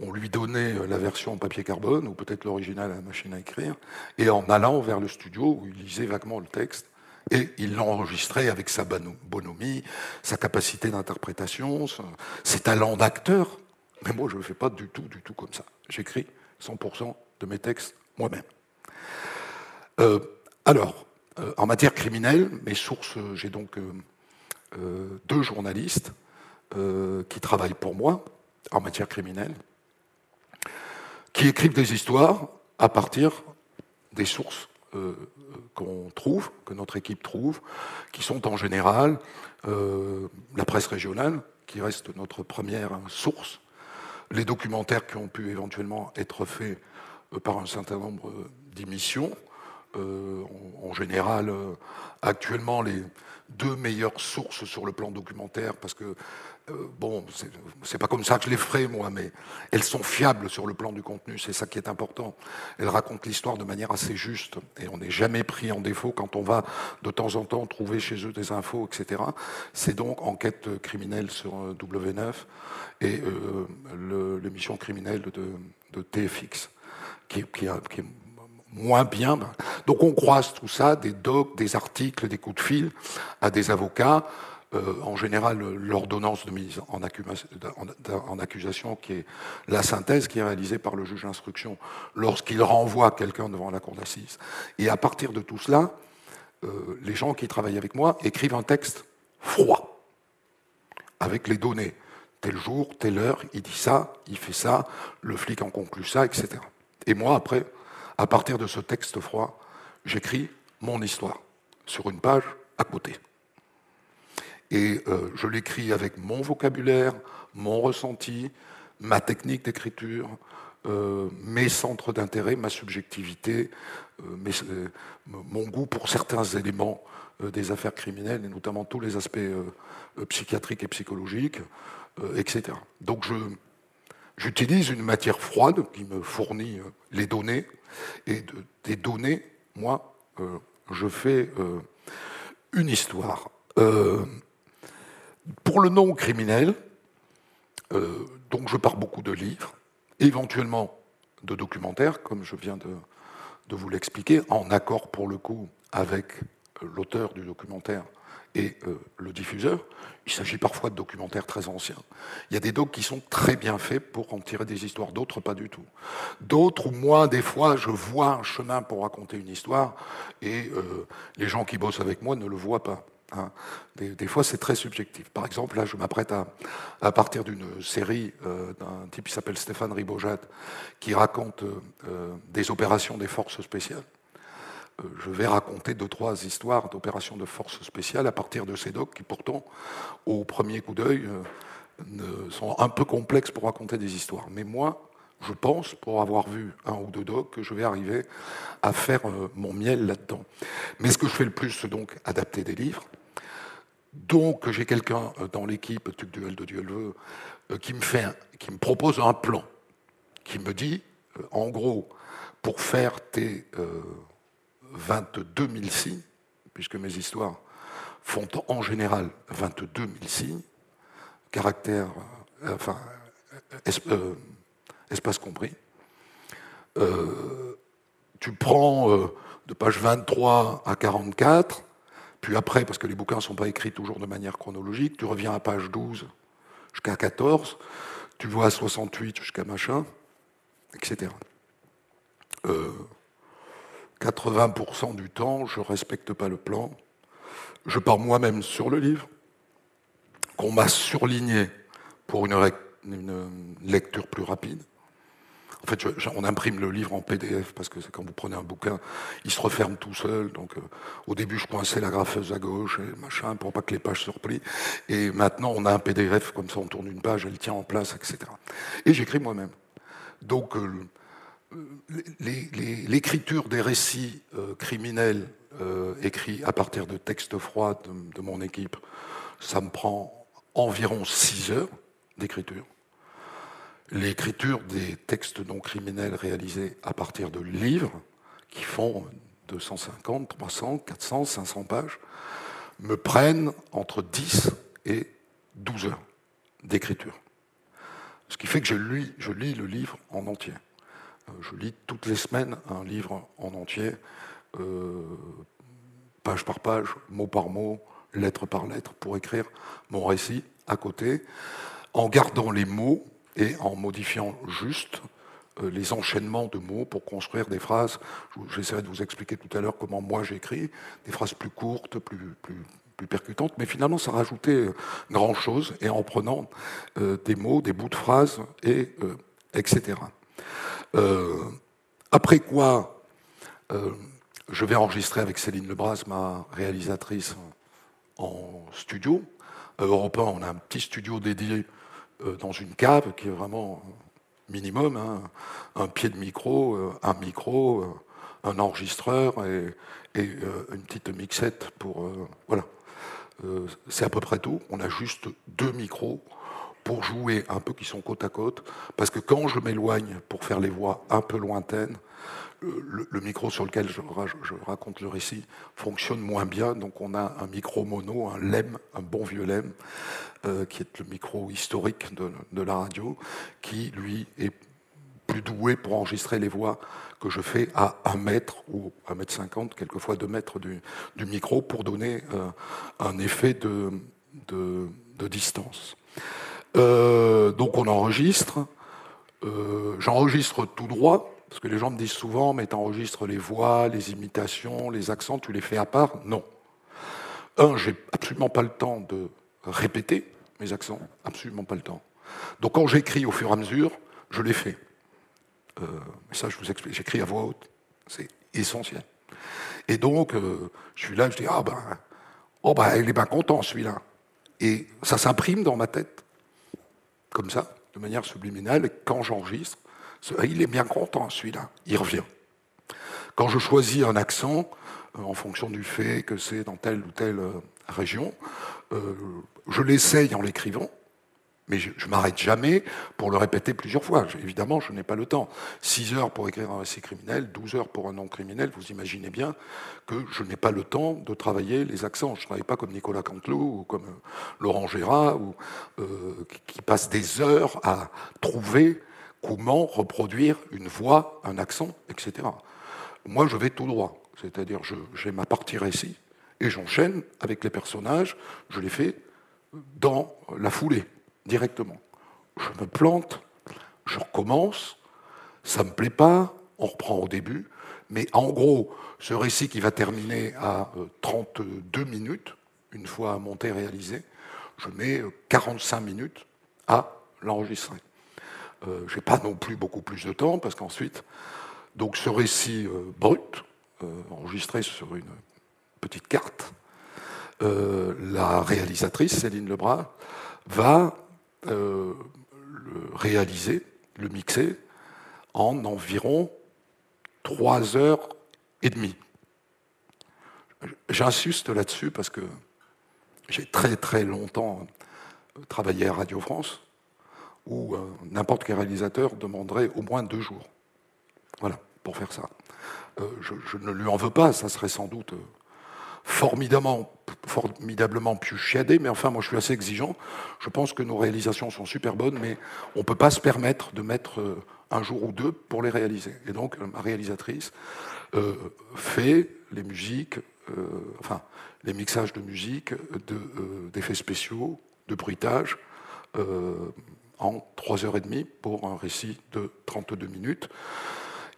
On lui donnait la version papier carbone, ou peut-être l'original à la machine à écrire, et en allant vers le studio où il lisait vaguement le texte, et il l'enregistrait avec sa bonhomie, sa capacité d'interprétation, ses talents d'acteur. Mais moi, je ne fais pas du tout, du tout comme ça. J'écris 100% de mes textes moi-même. Euh, alors, euh, en matière criminelle, mes sources, j'ai donc euh, deux journalistes euh, qui travaillent pour moi en matière criminelle, qui écrivent des histoires à partir des sources euh, qu'on trouve, que notre équipe trouve, qui sont en général euh, la presse régionale, qui reste notre première source, les documentaires qui ont pu éventuellement être faits par un certain nombre d'émissions, en, général, actuellement, les deux meilleures sources sur le plan documentaire, parce que euh, bon, c'est pas comme ça que je les ferai, moi, mais elles sont fiables sur le plan du contenu, c'est ça qui est important. Elles racontent l'histoire de manière assez juste, et on n'est jamais pris en défaut quand on va de temps en temps trouver chez eux des infos, etc. C'est donc Enquête criminelle sur euh, W9 et euh, l'émission criminelle de, TFX, qui, qui, qui est moins bien. Donc on croise tout ça, des docs, des articles, des coups de fil à des avocats. Euh, en général l'ordonnance de mise en, accusation, qui est la synthèse qui est réalisée par le juge d'instruction lorsqu'il renvoie quelqu'un devant la cour d'assises. Et à partir de tout cela, euh, les gens qui travaillent avec moi écrivent un texte froid, avec les données. Tel jour, telle heure, il dit ça, il fait ça, le flic en conclut ça, etc. Et moi, après, à partir de ce texte froid, j'écris mon histoire sur une page à côté. Et euh, je l'écris avec mon vocabulaire, mon ressenti, ma technique d'écriture, euh, mes centres d'intérêt, ma subjectivité, euh, mon goût pour certains éléments des affaires criminelles, et notamment tous les aspects psychiatriques et psychologiques, etc. Donc j'utilise une matière froide qui me fournit les données, et des données, moi, je fais une histoire. Pour le nom criminel, euh, donc je pars beaucoup de livres, éventuellement de documentaires, comme je viens de, vous l'expliquer, en accord pour le coup avec euh, l'auteur du documentaire et euh, le diffuseur. Il s'agit parfois de documentaires très anciens. Il y a des docs qui sont très bien faits pour en tirer des histoires, d'autres pas du tout. D'autres où moi, des fois, je vois un chemin pour raconter une histoire et les gens qui bossent avec moi ne le voient pas. Hein. Des, fois, c'est très subjectif. Par exemple, là, je m'apprête à, partir d'une série euh, d'un type qui s'appelle Stéphane Ribojat, qui raconte euh, des opérations des forces spéciales. je vais raconter deux, trois histoires d'opérations de force spéciales à partir de ces docs qui, pourtant, au premier coup d'œil, sont un peu complexes pour raconter des histoires. Mais moi, je pense, pour avoir vu un ou deux docs, que je vais arriver à faire mon miel là-dedans. Mais ce que je fais le plus, c'est donc adapter des livres. Donc j'ai quelqu'un dans l'équipe Tuc Duel de Dieu qui me, fait qui me propose un plan, qui me dit, en gros, pour faire tes 22 000 signes, puisque mes histoires font en général 22 000 signes, caractère, euh, enfin, euh, espace compris. Euh, tu prends de page 23 à 44, puis après, parce que les bouquins ne sont pas écrits toujours de manière chronologique, tu reviens à page 12 jusqu'à 14, tu vois à 68 jusqu'à machin, etc. 80% du temps, je ne respecte pas le plan. Je pars moi-même sur le livre, qu'on m'a surligné pour une, lecture plus rapide. En fait, on imprime le livre en PDF parce que quand vous prenez un bouquin, il se referme tout seul. Donc, euh, au début, je coinçais la graffeuse à gauche et machin pour pas que les pages se replient. Et maintenant, on a un PDF comme ça, on tourne une page, elle tient en place, etc. Et j'écris moi-même. Donc, euh, l'écriture des récits euh, criminels écrits à partir de textes froids de, mon équipe, ça me prend environ 6 heures d'écriture. L'écriture des textes non criminels réalisés à partir de livres, qui font 250, 300, 400, 500 pages, me prennent entre 10 et 12 heures d'écriture. Ce qui fait que je lis, le livre en entier. Euh, je lis toutes les semaines un livre en entier, euh, page par page, mot par mot, lettre par lettre, pour écrire mon récit à côté, en gardant les mots et en modifiant juste euh, les enchaînements de mots pour construire des phrases. J'essaierai de vous expliquer tout à l'heure comment moi j'écris, des phrases plus courtes, plus, percutantes, mais finalement ça rajoutait grand-chose, et en prenant des mots, des bouts de phrases, et, etc. Euh, après quoi, euh, je vais enregistrer avec Céline Lebras, ma réalisatrice, en studio. À Europe 1, on a un petit studio dédié euh, dans une cave qui est vraiment minimum, hein. un pied de micro, un micro, un enregistreur et, une petite mixette pour... voilà. C'est à peu près tout. On a juste deux micros pour jouer un peu qui sont côte à côte, parce que quand je m'éloigne pour faire les voix un peu lointaines, le, micro sur lequel je, raconte le récit fonctionne moins bien, donc on a un micro mono, un LEM, un bon vieux LEM, euh, qui est le micro historique de, la radio, qui lui est plus doué pour enregistrer les voix que je fais à un mètre ou un mètre cinquante, quelquefois deux mètres du, micro, pour donner euh, un effet de, distance. Euh, donc on enregistre. J'enregistre tout droit, parce que les gens me disent souvent, mais tu enregistres les voix, les imitations, les accents, tu les fais à part Non. Un, j'ai absolument pas le temps de répéter mes accents, absolument pas le temps. Donc quand j'écris au fur et à mesure, je les fais. Euh, ça, je vous explique, j'écris à voix haute, c'est essentiel. Et donc, je suis là, je dis, ah ben, oh ben, il est bien content celui-là. Et ça s'imprime dans ma tête comme ça, de manière subliminale, quand j'enregistre, il est bien content celui-là, il revient. Quand je choisis un accent, euh, en fonction du fait que c'est dans telle ou telle euh, région, euh, je l'essaye en l'écrivant, mais je ne m'arrête jamais pour le répéter plusieurs fois. évidemment, je n'ai pas le temps. 6 heures pour écrire un récit criminel, 12 heures pour un non criminel, vous imaginez bien que je n'ai pas le temps de travailler les accents. Je ne travaille pas comme Nicolas Cantelou ou comme Laurent Gérard, qui passe des heures à trouver comment reproduire une voix, un accent, etc. Moi, je vais tout droit. C'est-à-dire, j'ai ma partie récit et j'enchaîne avec les personnages. Je les fais dans la foulée directement. Je me plante, je recommence, ça ne me plaît pas, on reprend au début, mais en gros, ce récit qui va terminer à 32 euh, minutes, une fois monté réalisé, je mets 45 euh, minutes à l'enregistrer. Euh, je n'ai pas non plus beaucoup plus de temps, parce qu'ensuite, donc ce récit brut, enregistrées sur une petite carte, la réalisatrice, Céline Lebras, va le réaliser, le mixer, en environ trois heures et demie. J'insiste là-dessus parce que j'ai très très longtemps travaillé à Radio France, où euh, n'importe quel réalisateur demanderait au moins deux jours. Voilà, pour faire ça. Euh, je, ne lui en veux pas, ça serait sans doute euh, formidablement, formidablement plus chiadé, mais enfin, moi je suis assez exigeant. Je pense que nos réalisations sont super bonnes, mais on ne peut pas se permettre de mettre un jour ou deux pour les réaliser. Et donc, ma réalisatrice fait les musiques, enfin, les mixages de musique, d'effets spéciaux, de bruitage, en 3h30 pour un récit de 32 minutes,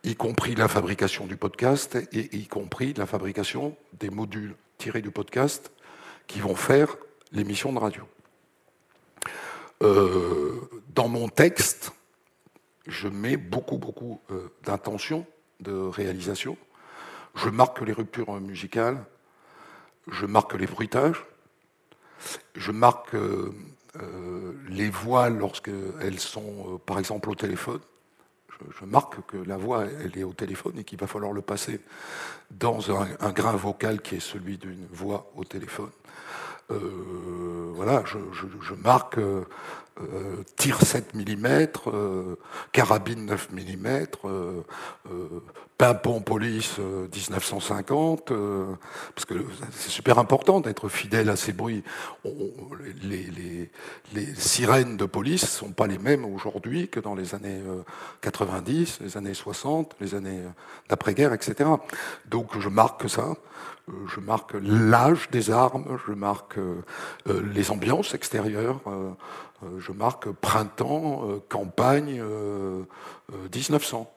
y compris la fabrication du podcast et y compris la fabrication des modules tirés du podcast qui vont faire l'émission de radio. Euh, dans mon texte, je mets beaucoup, beaucoup euh, d'intention de réalisation. Je marque les ruptures musicales, je marque les bruitages, je marque euh, les voix lorsqu'elles sont, euh, par exemple, au téléphone. Je, marque que la voix, elle est au téléphone et qu'il va falloir le passer dans un grain vocal qui est celui d'une voix au téléphone. Euh, voilà, je, marque euh, euh, tir 7 mm, carabine 9 mm, pimpon police 1950, parce que c'est super important d'être fidèle à ces bruits. les, sirènes de police ne sont pas les mêmes aujourd'hui que dans les années 90, les années 60, les années d'après-guerre, etc. Donc je marque ça. Euh, je marque l'âge des armes, je marque euh, euh, les ambiances extérieures, je marque printemps, campagne 1900.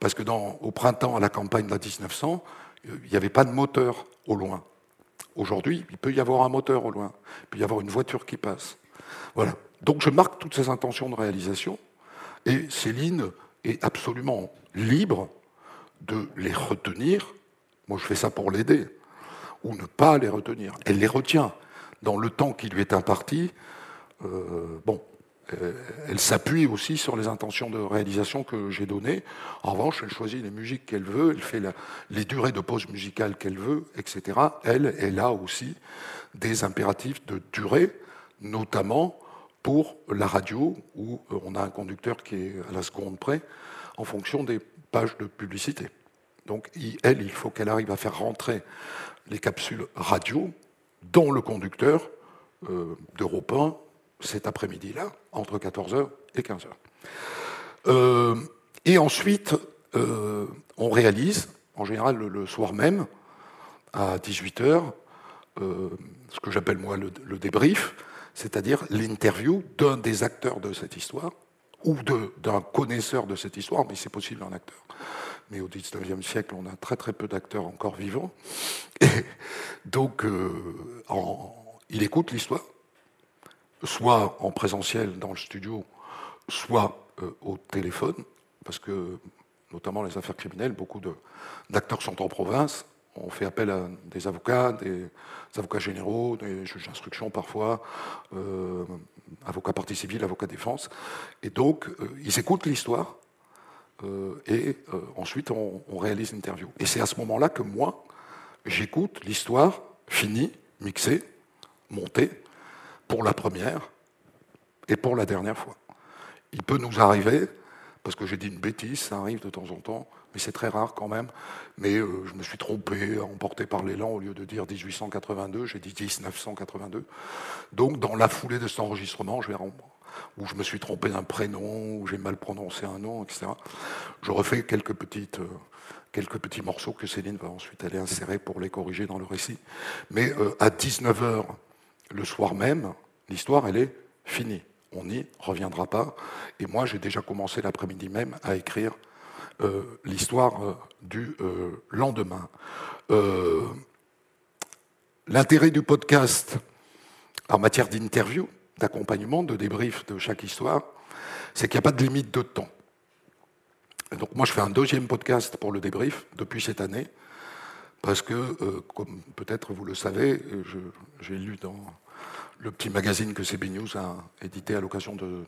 Parce que dans, au printemps, à la campagne de la 1900, il n'y avait pas de moteur au loin. Aujourd'hui, il peut y avoir un moteur au loin, il peut y avoir une voiture qui passe. Voilà. Donc je marque toutes ces intentions de réalisation, et Céline est absolument libre de les retenir je fais ça pour l'aider, ou ne pas les retenir. Elle les retient dans le temps qui lui est imparti. Euh, bon, euh, elle s'appuie aussi sur les intentions de réalisation que j'ai données. En revanche, elle choisit les musiques qu'elle veut, elle fait les durées de pause musicale qu'elle veut, etc. Elle, elle a aussi des impératifs de durée, notamment pour la radio, où euh, on a un conducteur qui est à la seconde près, en fonction des pages de publicité. Donc, elle, il faut qu'elle arrive à faire rentrer les capsules radio dans le conducteur euh, d'Europe 1 cet après-midi-là, entre 14h et 15h. Euh, et ensuite, euh, on réalise, en général le, soir même, à 18h, ce que j'appelle moi le débrief, c'est-à-dire l'interview d'un des acteurs de cette histoire, ou d'un connaisseur de cette histoire, mais c'est possible un acteur mais au XIXe siècle, on a très très peu d'acteurs encore vivants. Et donc, euh, il écoute l'histoire, soit en présentiel dans le studio, soit euh, au téléphone, parce que, notamment les affaires criminelles, beaucoup d'acteurs sont en province. On fait appel à des avocats, des, avocats généraux, des juges d'instruction parfois, euh, avocats partie civile, avocats défense. Et donc, ils écoutent l'histoire euh, et euh, ensuite on, réalise l'interview. Et c'est à ce moment-là que moi, j'écoute l'histoire finie, mixée, montée, pour la première et pour la dernière fois. Il peut nous arriver, parce que j'ai dit une bêtise, ça arrive de temps en temps, mais c'est très rare quand même. Mais euh, je me suis trompé, emporté par l'élan, au lieu de dire 1882, j'ai dit 1982. Donc dans la foulée de cet enregistrement, je vais où je me suis trompé d'un prénom, où j'ai mal prononcé un nom, etc. Je refais quelques, petites, euh, quelques petits morceaux que Céline va ensuite aller insérer pour les corriger dans le récit. Mais euh, à 19h, le soir même, l'histoire, elle est finie. On n'y reviendra pas. Et moi, j'ai déjà commencé l'après-midi même à écrire euh, l'histoire du lendemain. L'intérêt du podcast en matière d'interview, d'accompagnement, de débrief de chaque histoire, c'est qu'il n'y a pas de limite de temps. donc moi, je fais un deuxième podcast pour le débrief depuis cette année, parce que, comme peut-être vous le savez, j'ai lu dans le petit magazine que CB News a édité à l'occasion de,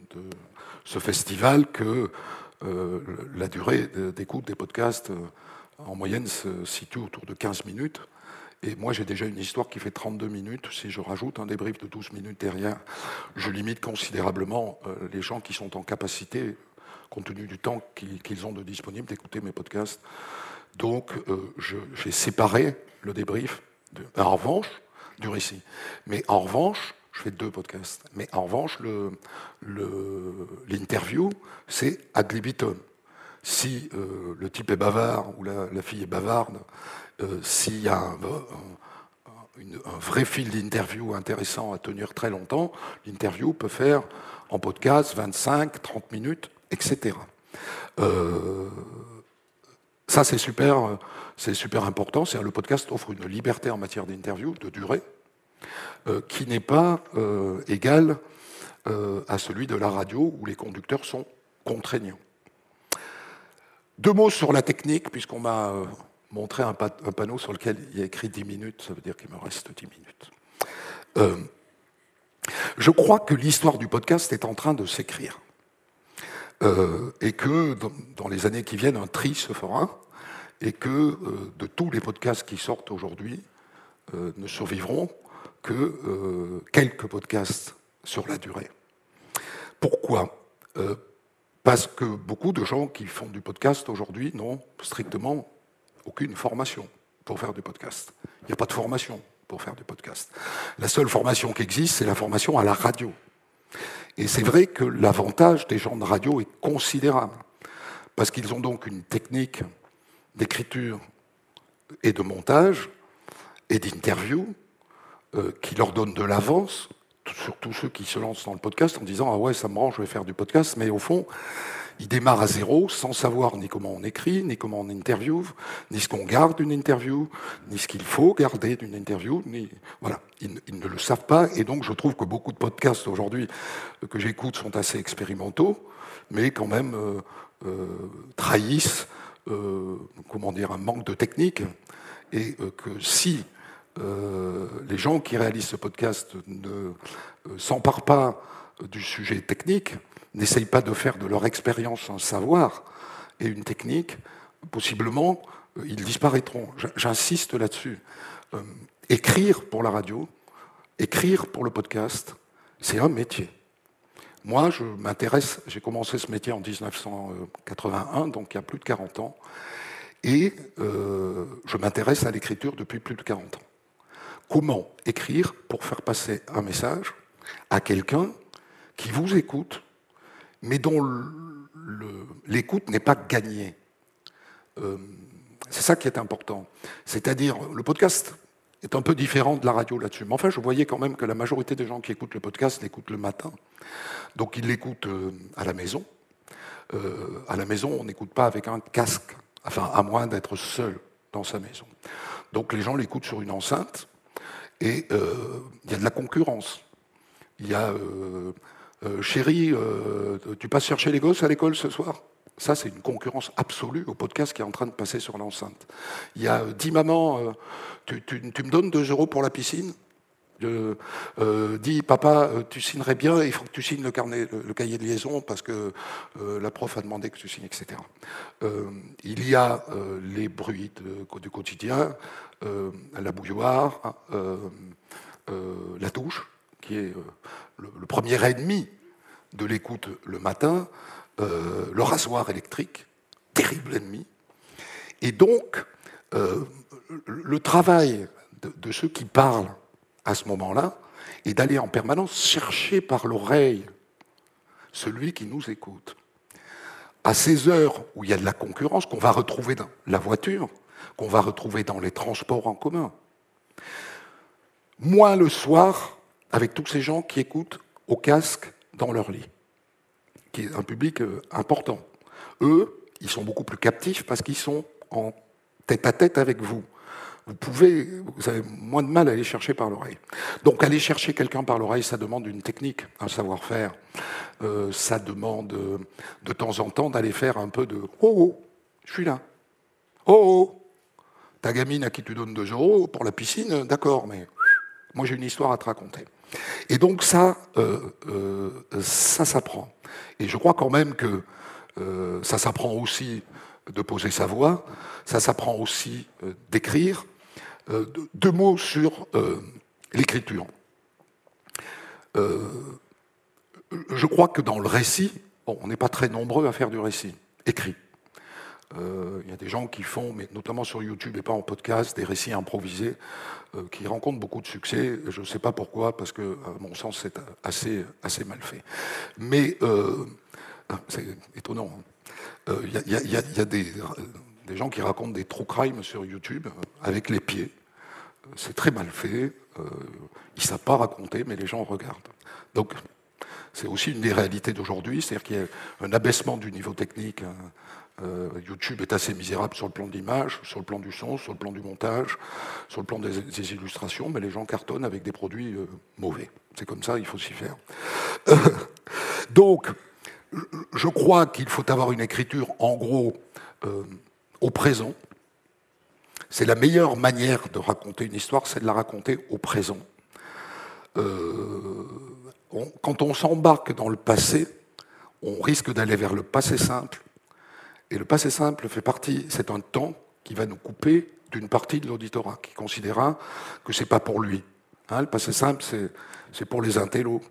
ce festival que la durée d'écoute des podcasts en moyenne se situe autour de 15 minutes. Et moi, j'ai déjà une histoire qui fait 32 minutes. Si je rajoute un débrief de 12 minutes derrière, je limite considérablement euh, les gens qui sont en capacité, compte tenu du temps qu'ils ont de disponible, d'écouter mes podcasts. Donc, euh, j'ai séparé le débrief, de, en revanche, du récit. Mais en revanche, je fais deux podcasts. Mais en revanche, l'interview, c'est ad libitum si euh, le type est bavard ou la, fille est bavarde, s'il y a un, vrai fil d'interview intéressant à tenir très longtemps, l'interview peut faire en podcast 25, 30 minutes, etc. Euh, ça, c'est super, c'est super important. Le podcast offre une liberté en matière d'interview, de durée, qui n'est pas égale à celui de la radio où les conducteurs sont contraignants. Deux mots sur la technique, puisqu'on m'a euh, montré un, panneau sur lequel il y a écrit 10 minutes, ça veut dire qu'il me reste 10 minutes. Euh, je crois que l'histoire du podcast est en train de s'écrire. Euh, et que dans, les années qui viennent, un tri se fera, et que de tous les podcasts qui sortent aujourd'hui, ne survivront que quelques podcasts sur la durée. Pourquoi? Parce que beaucoup de gens qui font du podcast aujourd'hui n'ont strictement aucune formation pour faire du podcast. Il n'y a pas de formation pour faire du podcast. La seule formation qui existe, c'est la formation à la radio. Et c'est vrai que l'avantage des gens de radio est considérable, parce qu'ils ont donc une technique d'écriture et de montage et d'interview euh, qui leur donne de l'avance surtout ceux qui se lancent dans le podcast en disant Ah ouais, ça me branche, je vais faire du podcast, mais au fond, ils démarrent à zéro sans savoir ni comment on écrit, ni comment on interviewe, ni ce qu'on garde d'une interview, ni ce qu'il faut garder d'une interview. Voilà, ils, ne le savent pas. Et donc, je trouve que beaucoup de podcasts aujourd'hui que j'écoute sont assez expérimentaux, mais quand même euh, euh, trahissent euh, comment dire, un manque de technique. Et que si les gens qui réalisent ce podcast ne s'emparent pas du sujet technique, n'essayent pas de faire de leur expérience un savoir et une technique, possiblement, euh, ils disparaîtront. J'insiste là-dessus. écrire pour la radio, écrire pour le podcast, c'est un métier. Moi, je m'intéresse, j'ai commencé ce métier en 1981, donc il y a plus de 40 ans, et je m'intéresse à l'écriture depuis plus de 40 ans comment écrire pour faire passer un message à quelqu'un qui vous écoute, mais dont l'écoute n'est pas gagnée. Euh, c'est ça qui est important. C'est-à-dire, le podcast est un peu différent de la radio là-dessus. Mais enfin, je voyais quand même que la majorité des gens qui écoutent le podcast l'écoutent le matin. Donc, ils l'écoutent euh, à la maison. Euh, à la maison, on n'écoute pas avec un casque, enfin, à moins d'être seul dans sa maison. Donc, les gens l'écoutent sur une enceinte. Et il y a de la concurrence. Il y a euh, chérie, tu passes chercher les gosses à l'école ce soir? Ça, c'est une concurrence absolue au podcast qui est en train de passer sur l'enceinte. Il y a dis maman, tu, me donnes 2 euros pour la piscine? Dis papa, tu signerais bien, il faut que tu signes le, carnet, le, cahier de liaison parce que la prof a demandé que tu signes, etc. il y a les bruits du quotidien, euh, la bouilloire, euh, euh, la douche, qui est le, premier ennemi de l'écoute le matin, le rasoir électrique, terrible ennemi. Et donc, le travail de, ceux qui parlent à ce moment-là est d'aller en permanence chercher par l'oreille celui qui nous écoute. À ces heures où il y a de la concurrence, qu'on va retrouver dans la voiture, qu'on va retrouver dans les transports en commun. Moins le soir, avec tous ces gens qui écoutent au casque dans leur lit, qui est un public euh, important. Eux, ils sont beaucoup plus captifs parce qu'ils sont en tête à tête avec vous. Vous pouvez, vous avez moins de mal à aller chercher par l'oreille. Donc aller chercher quelqu'un par l'oreille, ça demande une technique, un savoir-faire. Euh, ça demande de temps en temps d'aller faire un peu de oh, oh Je suis là. Oh, oh Ta gamine à qui tu donnes 2 euros pour la piscine, d'accord, mais moi j'ai une histoire à te raconter. Et donc ça, euh, euh, ça s'apprend. Et je crois quand même que euh, ça s'apprend aussi de poser sa voix, ça s'apprend aussi d'écrire. deux mots sur l'écriture. je crois que dans le récit, on n'est pas très nombreux à faire du récit écrit. Euh, il y a des gens qui font, mais notamment sur YouTube et pas en podcast, des récits improvisés euh, qui rencontrent beaucoup de succès. Je ne sais pas pourquoi, parce que, à mon sens, c'est assez, assez mal fait. Mais euh, c'est étonnant. Il y, a, des, des, gens qui racontent des true crime sur YouTube avec les pieds. C'est très mal fait. ils ne savent pas raconter, mais les gens regardent. Donc, c'est aussi une des réalités d'aujourd'hui, c'est-à-dire qu'il y a un abaissement du niveau technique. Euh, YouTube est assez misérable sur le plan de l'image, sur le plan du son, sur le plan du montage, sur le plan des, illustrations, mais les gens cartonnent avec des produits euh, mauvais. C'est comme ça, il faut s'y faire. donc, je crois qu'il faut avoir une écriture, en gros, euh, au présent. C'est la meilleure manière de raconter une histoire, c'est de la raconter au présent. quand on s'embarque dans le passé, on risque d'aller vers le passé simple et le passé simple fait partie, c'est un temps qui va nous couper d'une partie de l'auditorat, qui considérera que ce n'est pas pour lui. Hein, le passé simple, c'est pour les intellos.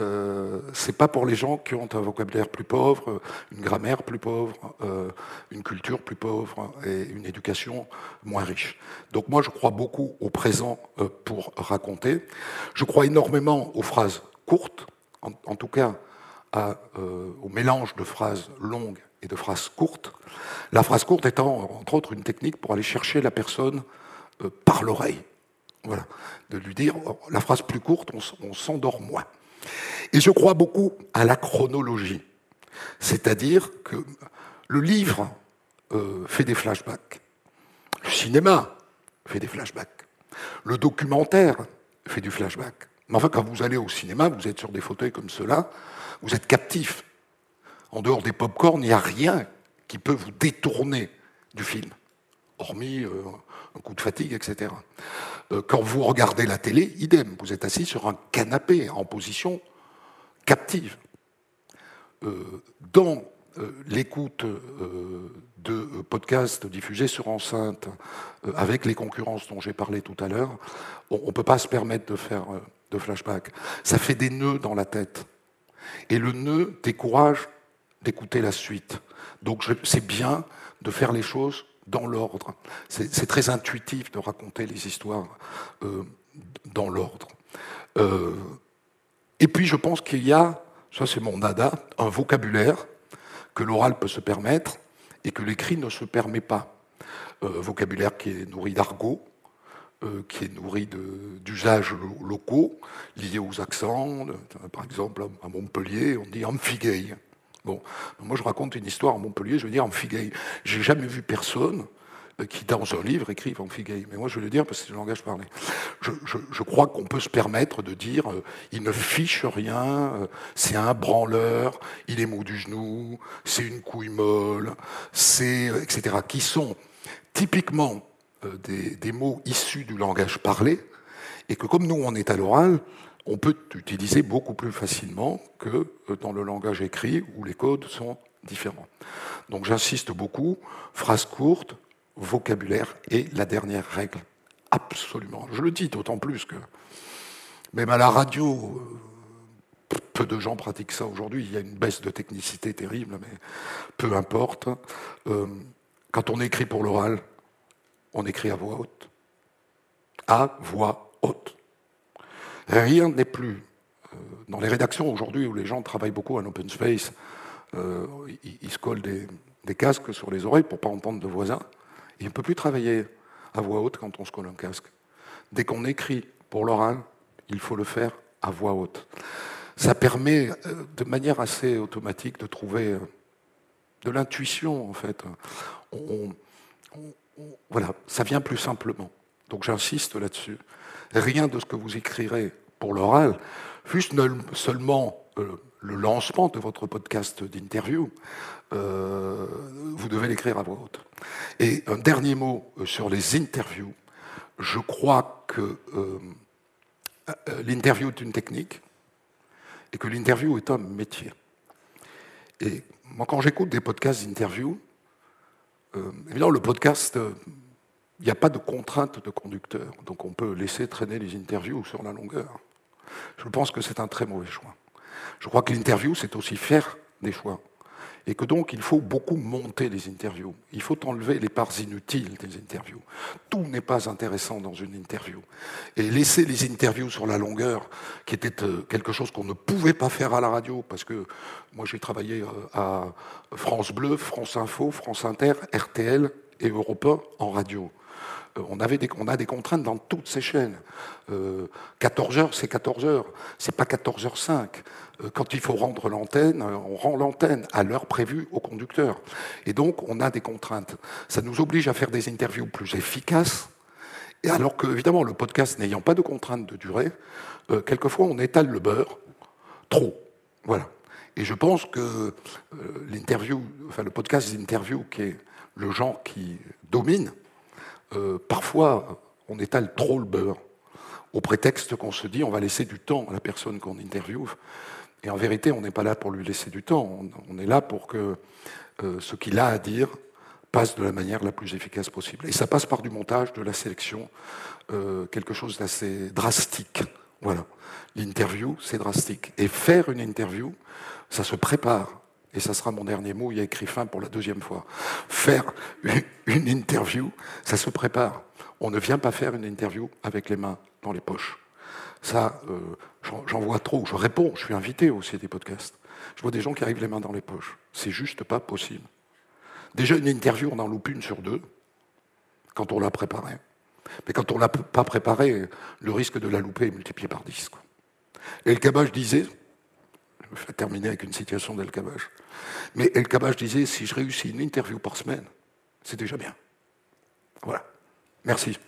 Euh, c'est pas pour les gens qui ont un vocabulaire plus pauvre, une grammaire plus pauvre, euh, une culture plus pauvre et une éducation moins riche. Donc moi, je crois beaucoup au présent euh, pour raconter. Je crois énormément aux phrases courtes, en, tout cas euh, au mélange de phrases longues et de phrases courtes. La phrase courte étant, entre autres, une technique pour aller chercher la personne euh, par l'oreille. Voilà. De lui dire, oh, la phrase plus courte, on, s'endort moins. Et je crois beaucoup à la chronologie. C'est-à-dire que le livre euh, fait des flashbacks. Le cinéma fait des flashbacks. Le documentaire fait du flashback. Mais enfin, quand vous allez au cinéma, vous êtes sur des fauteuils comme cela, vous êtes captif en dehors des pop-corn, il n'y a rien qui peut vous détourner du film, hormis euh, un coup de fatigue, etc. Euh, quand vous regardez la télé, idem, vous êtes assis sur un canapé en position captive. Euh, dans l'écoute de podcasts diffusés sur enceinte, avec les concurrences dont j'ai parlé tout à l'heure, on ne peut pas se permettre de faire de flashback. Ça fait des nœuds dans la tête. Et le nœud décourage d'écouter la suite. Donc c'est bien de faire les choses dans l'ordre. C'est très intuitif de raconter les histoires euh, dans l'ordre. Euh, et puis je pense qu'il y a, ça c'est mon nada, un vocabulaire que l'oral peut se permettre et que l'écrit ne se permet pas. Euh, vocabulaire qui est nourri d'argot, qui est nourri d'usages locaux liés aux accents. par exemple, à Montpellier, on dit amphigay. Bon, moi je raconte une histoire à Montpellier, je veux dire amphigay. J'ai jamais vu personne euh, qui, dans un livre, écrive amphigay. Mais moi je veux le dire parce que c'est le langage parlé. Je, crois qu'on peut se permettre de dire euh, il ne fiche rien, euh, c'est un branleur, il est mou du genou, c'est une couille molle, c'est. etc. qui sont typiquement des mots issus du langage parlé, et que comme nous on est à l'oral, on peut utiliser beaucoup plus facilement que dans le langage écrit où les codes sont différents. Donc j'insiste beaucoup, phrase courte, vocabulaire et la dernière règle. Absolument. Je le dis d'autant plus que même à la radio, euh, peu de gens pratiquent ça aujourd'hui. Il y a une baisse de technicité terrible, mais peu importe. Euh, quand on écrit pour l'oral, on écrit à voix haute. À voix haute. Rien n'est plus. Euh, dans les rédactions aujourd'hui où les gens travaillent beaucoup en open space, euh, ils, se collent des, casques sur les oreilles pour ne pas entendre de voisins. Et ne peut plus travailler à voix haute quand on se colle un casque. Dès qu'on écrit pour l'oral, il faut le faire à voix haute. Ça permet euh, de manière assez automatique de trouver de l'intuition, en fait. voilà, ça vient plus simplement. Donc j'insiste là-dessus. Rien de ce que vous écrirez pour l'oral, fût seulement euh, le lancement de votre podcast d'interview, euh, vous devez l'écrire à voix haute. Et un dernier mot euh, sur les interviews. Je crois que l'interview est une technique et que l'interview est un métier. Et moi, quand j'écoute des podcasts d'interview, évidemment, le podcast, il n'y a pas de contrainte de conducteur, donc on peut laisser traîner les interviews sur la longueur. Je pense que c'est un très mauvais choix. Je crois que l'interview, c'est aussi faire des choix et que donc il faut beaucoup monter les interviews. Il faut enlever les parts inutiles des interviews. Tout n'est pas intéressant dans une interview. Et laisser les interviews sur la longueur, qui était euh, quelque chose qu'on ne pouvait pas faire à la radio, parce que moi j'ai travaillé euh, à France Bleu, France Info, France Inter, RTL et Europe 1 en radio. Euh, on, a des contraintes dans toutes ces chaînes. 14 heures, c'est 14 heures. C'est pas 14h05. Euh, quand il faut rendre l'antenne, euh, on rend l'antenne à l'heure prévue au conducteur. Et donc, on a des contraintes. Ça nous oblige à faire des interviews plus efficaces. Alors que, évidemment, le podcast n'ayant pas de contraintes de durée, euh, quelquefois, on étale le beurre trop. Voilà. Et je pense que l'interview, enfin le podcast d'interview, qui est le genre qui domine, parfois on étale trop le beurre, au prétexte qu'on se dit on va laisser du temps à la personne qu'on interviewe. Et en vérité, on n'est pas là pour lui laisser du temps, on, est là pour que euh, ce qu'il a à dire passe de la manière la plus efficace possible. Et ça passe par du montage, de la sélection, euh, quelque chose d'assez drastique. Voilà. L'interview, c'est drastique. Et faire une interview, ça se prépare. Et ça sera mon dernier mot, il y a écrit fin pour la deuxième fois. Faire une interview, ça se prépare. On ne vient pas faire une interview avec les mains dans les poches. Ça, euh, j'en vois trop. Je réponds, je suis invité aussi à des podcasts. Je vois des gens qui arrivent les mains dans les poches. C'est juste pas possible. Déjà, une interview, on en loupe une sur deux quand on l'a préparée. Mais quand on ne l'a pas préparée, le risque de la louper est multiplié par 10. Quoi. El Kabach disait, [LAUGHS] je vais terminer avec une citation d'El Kabach, mais El Kabach disait si je réussis une interview par semaine, c'est déjà bien. Voilà. Merci.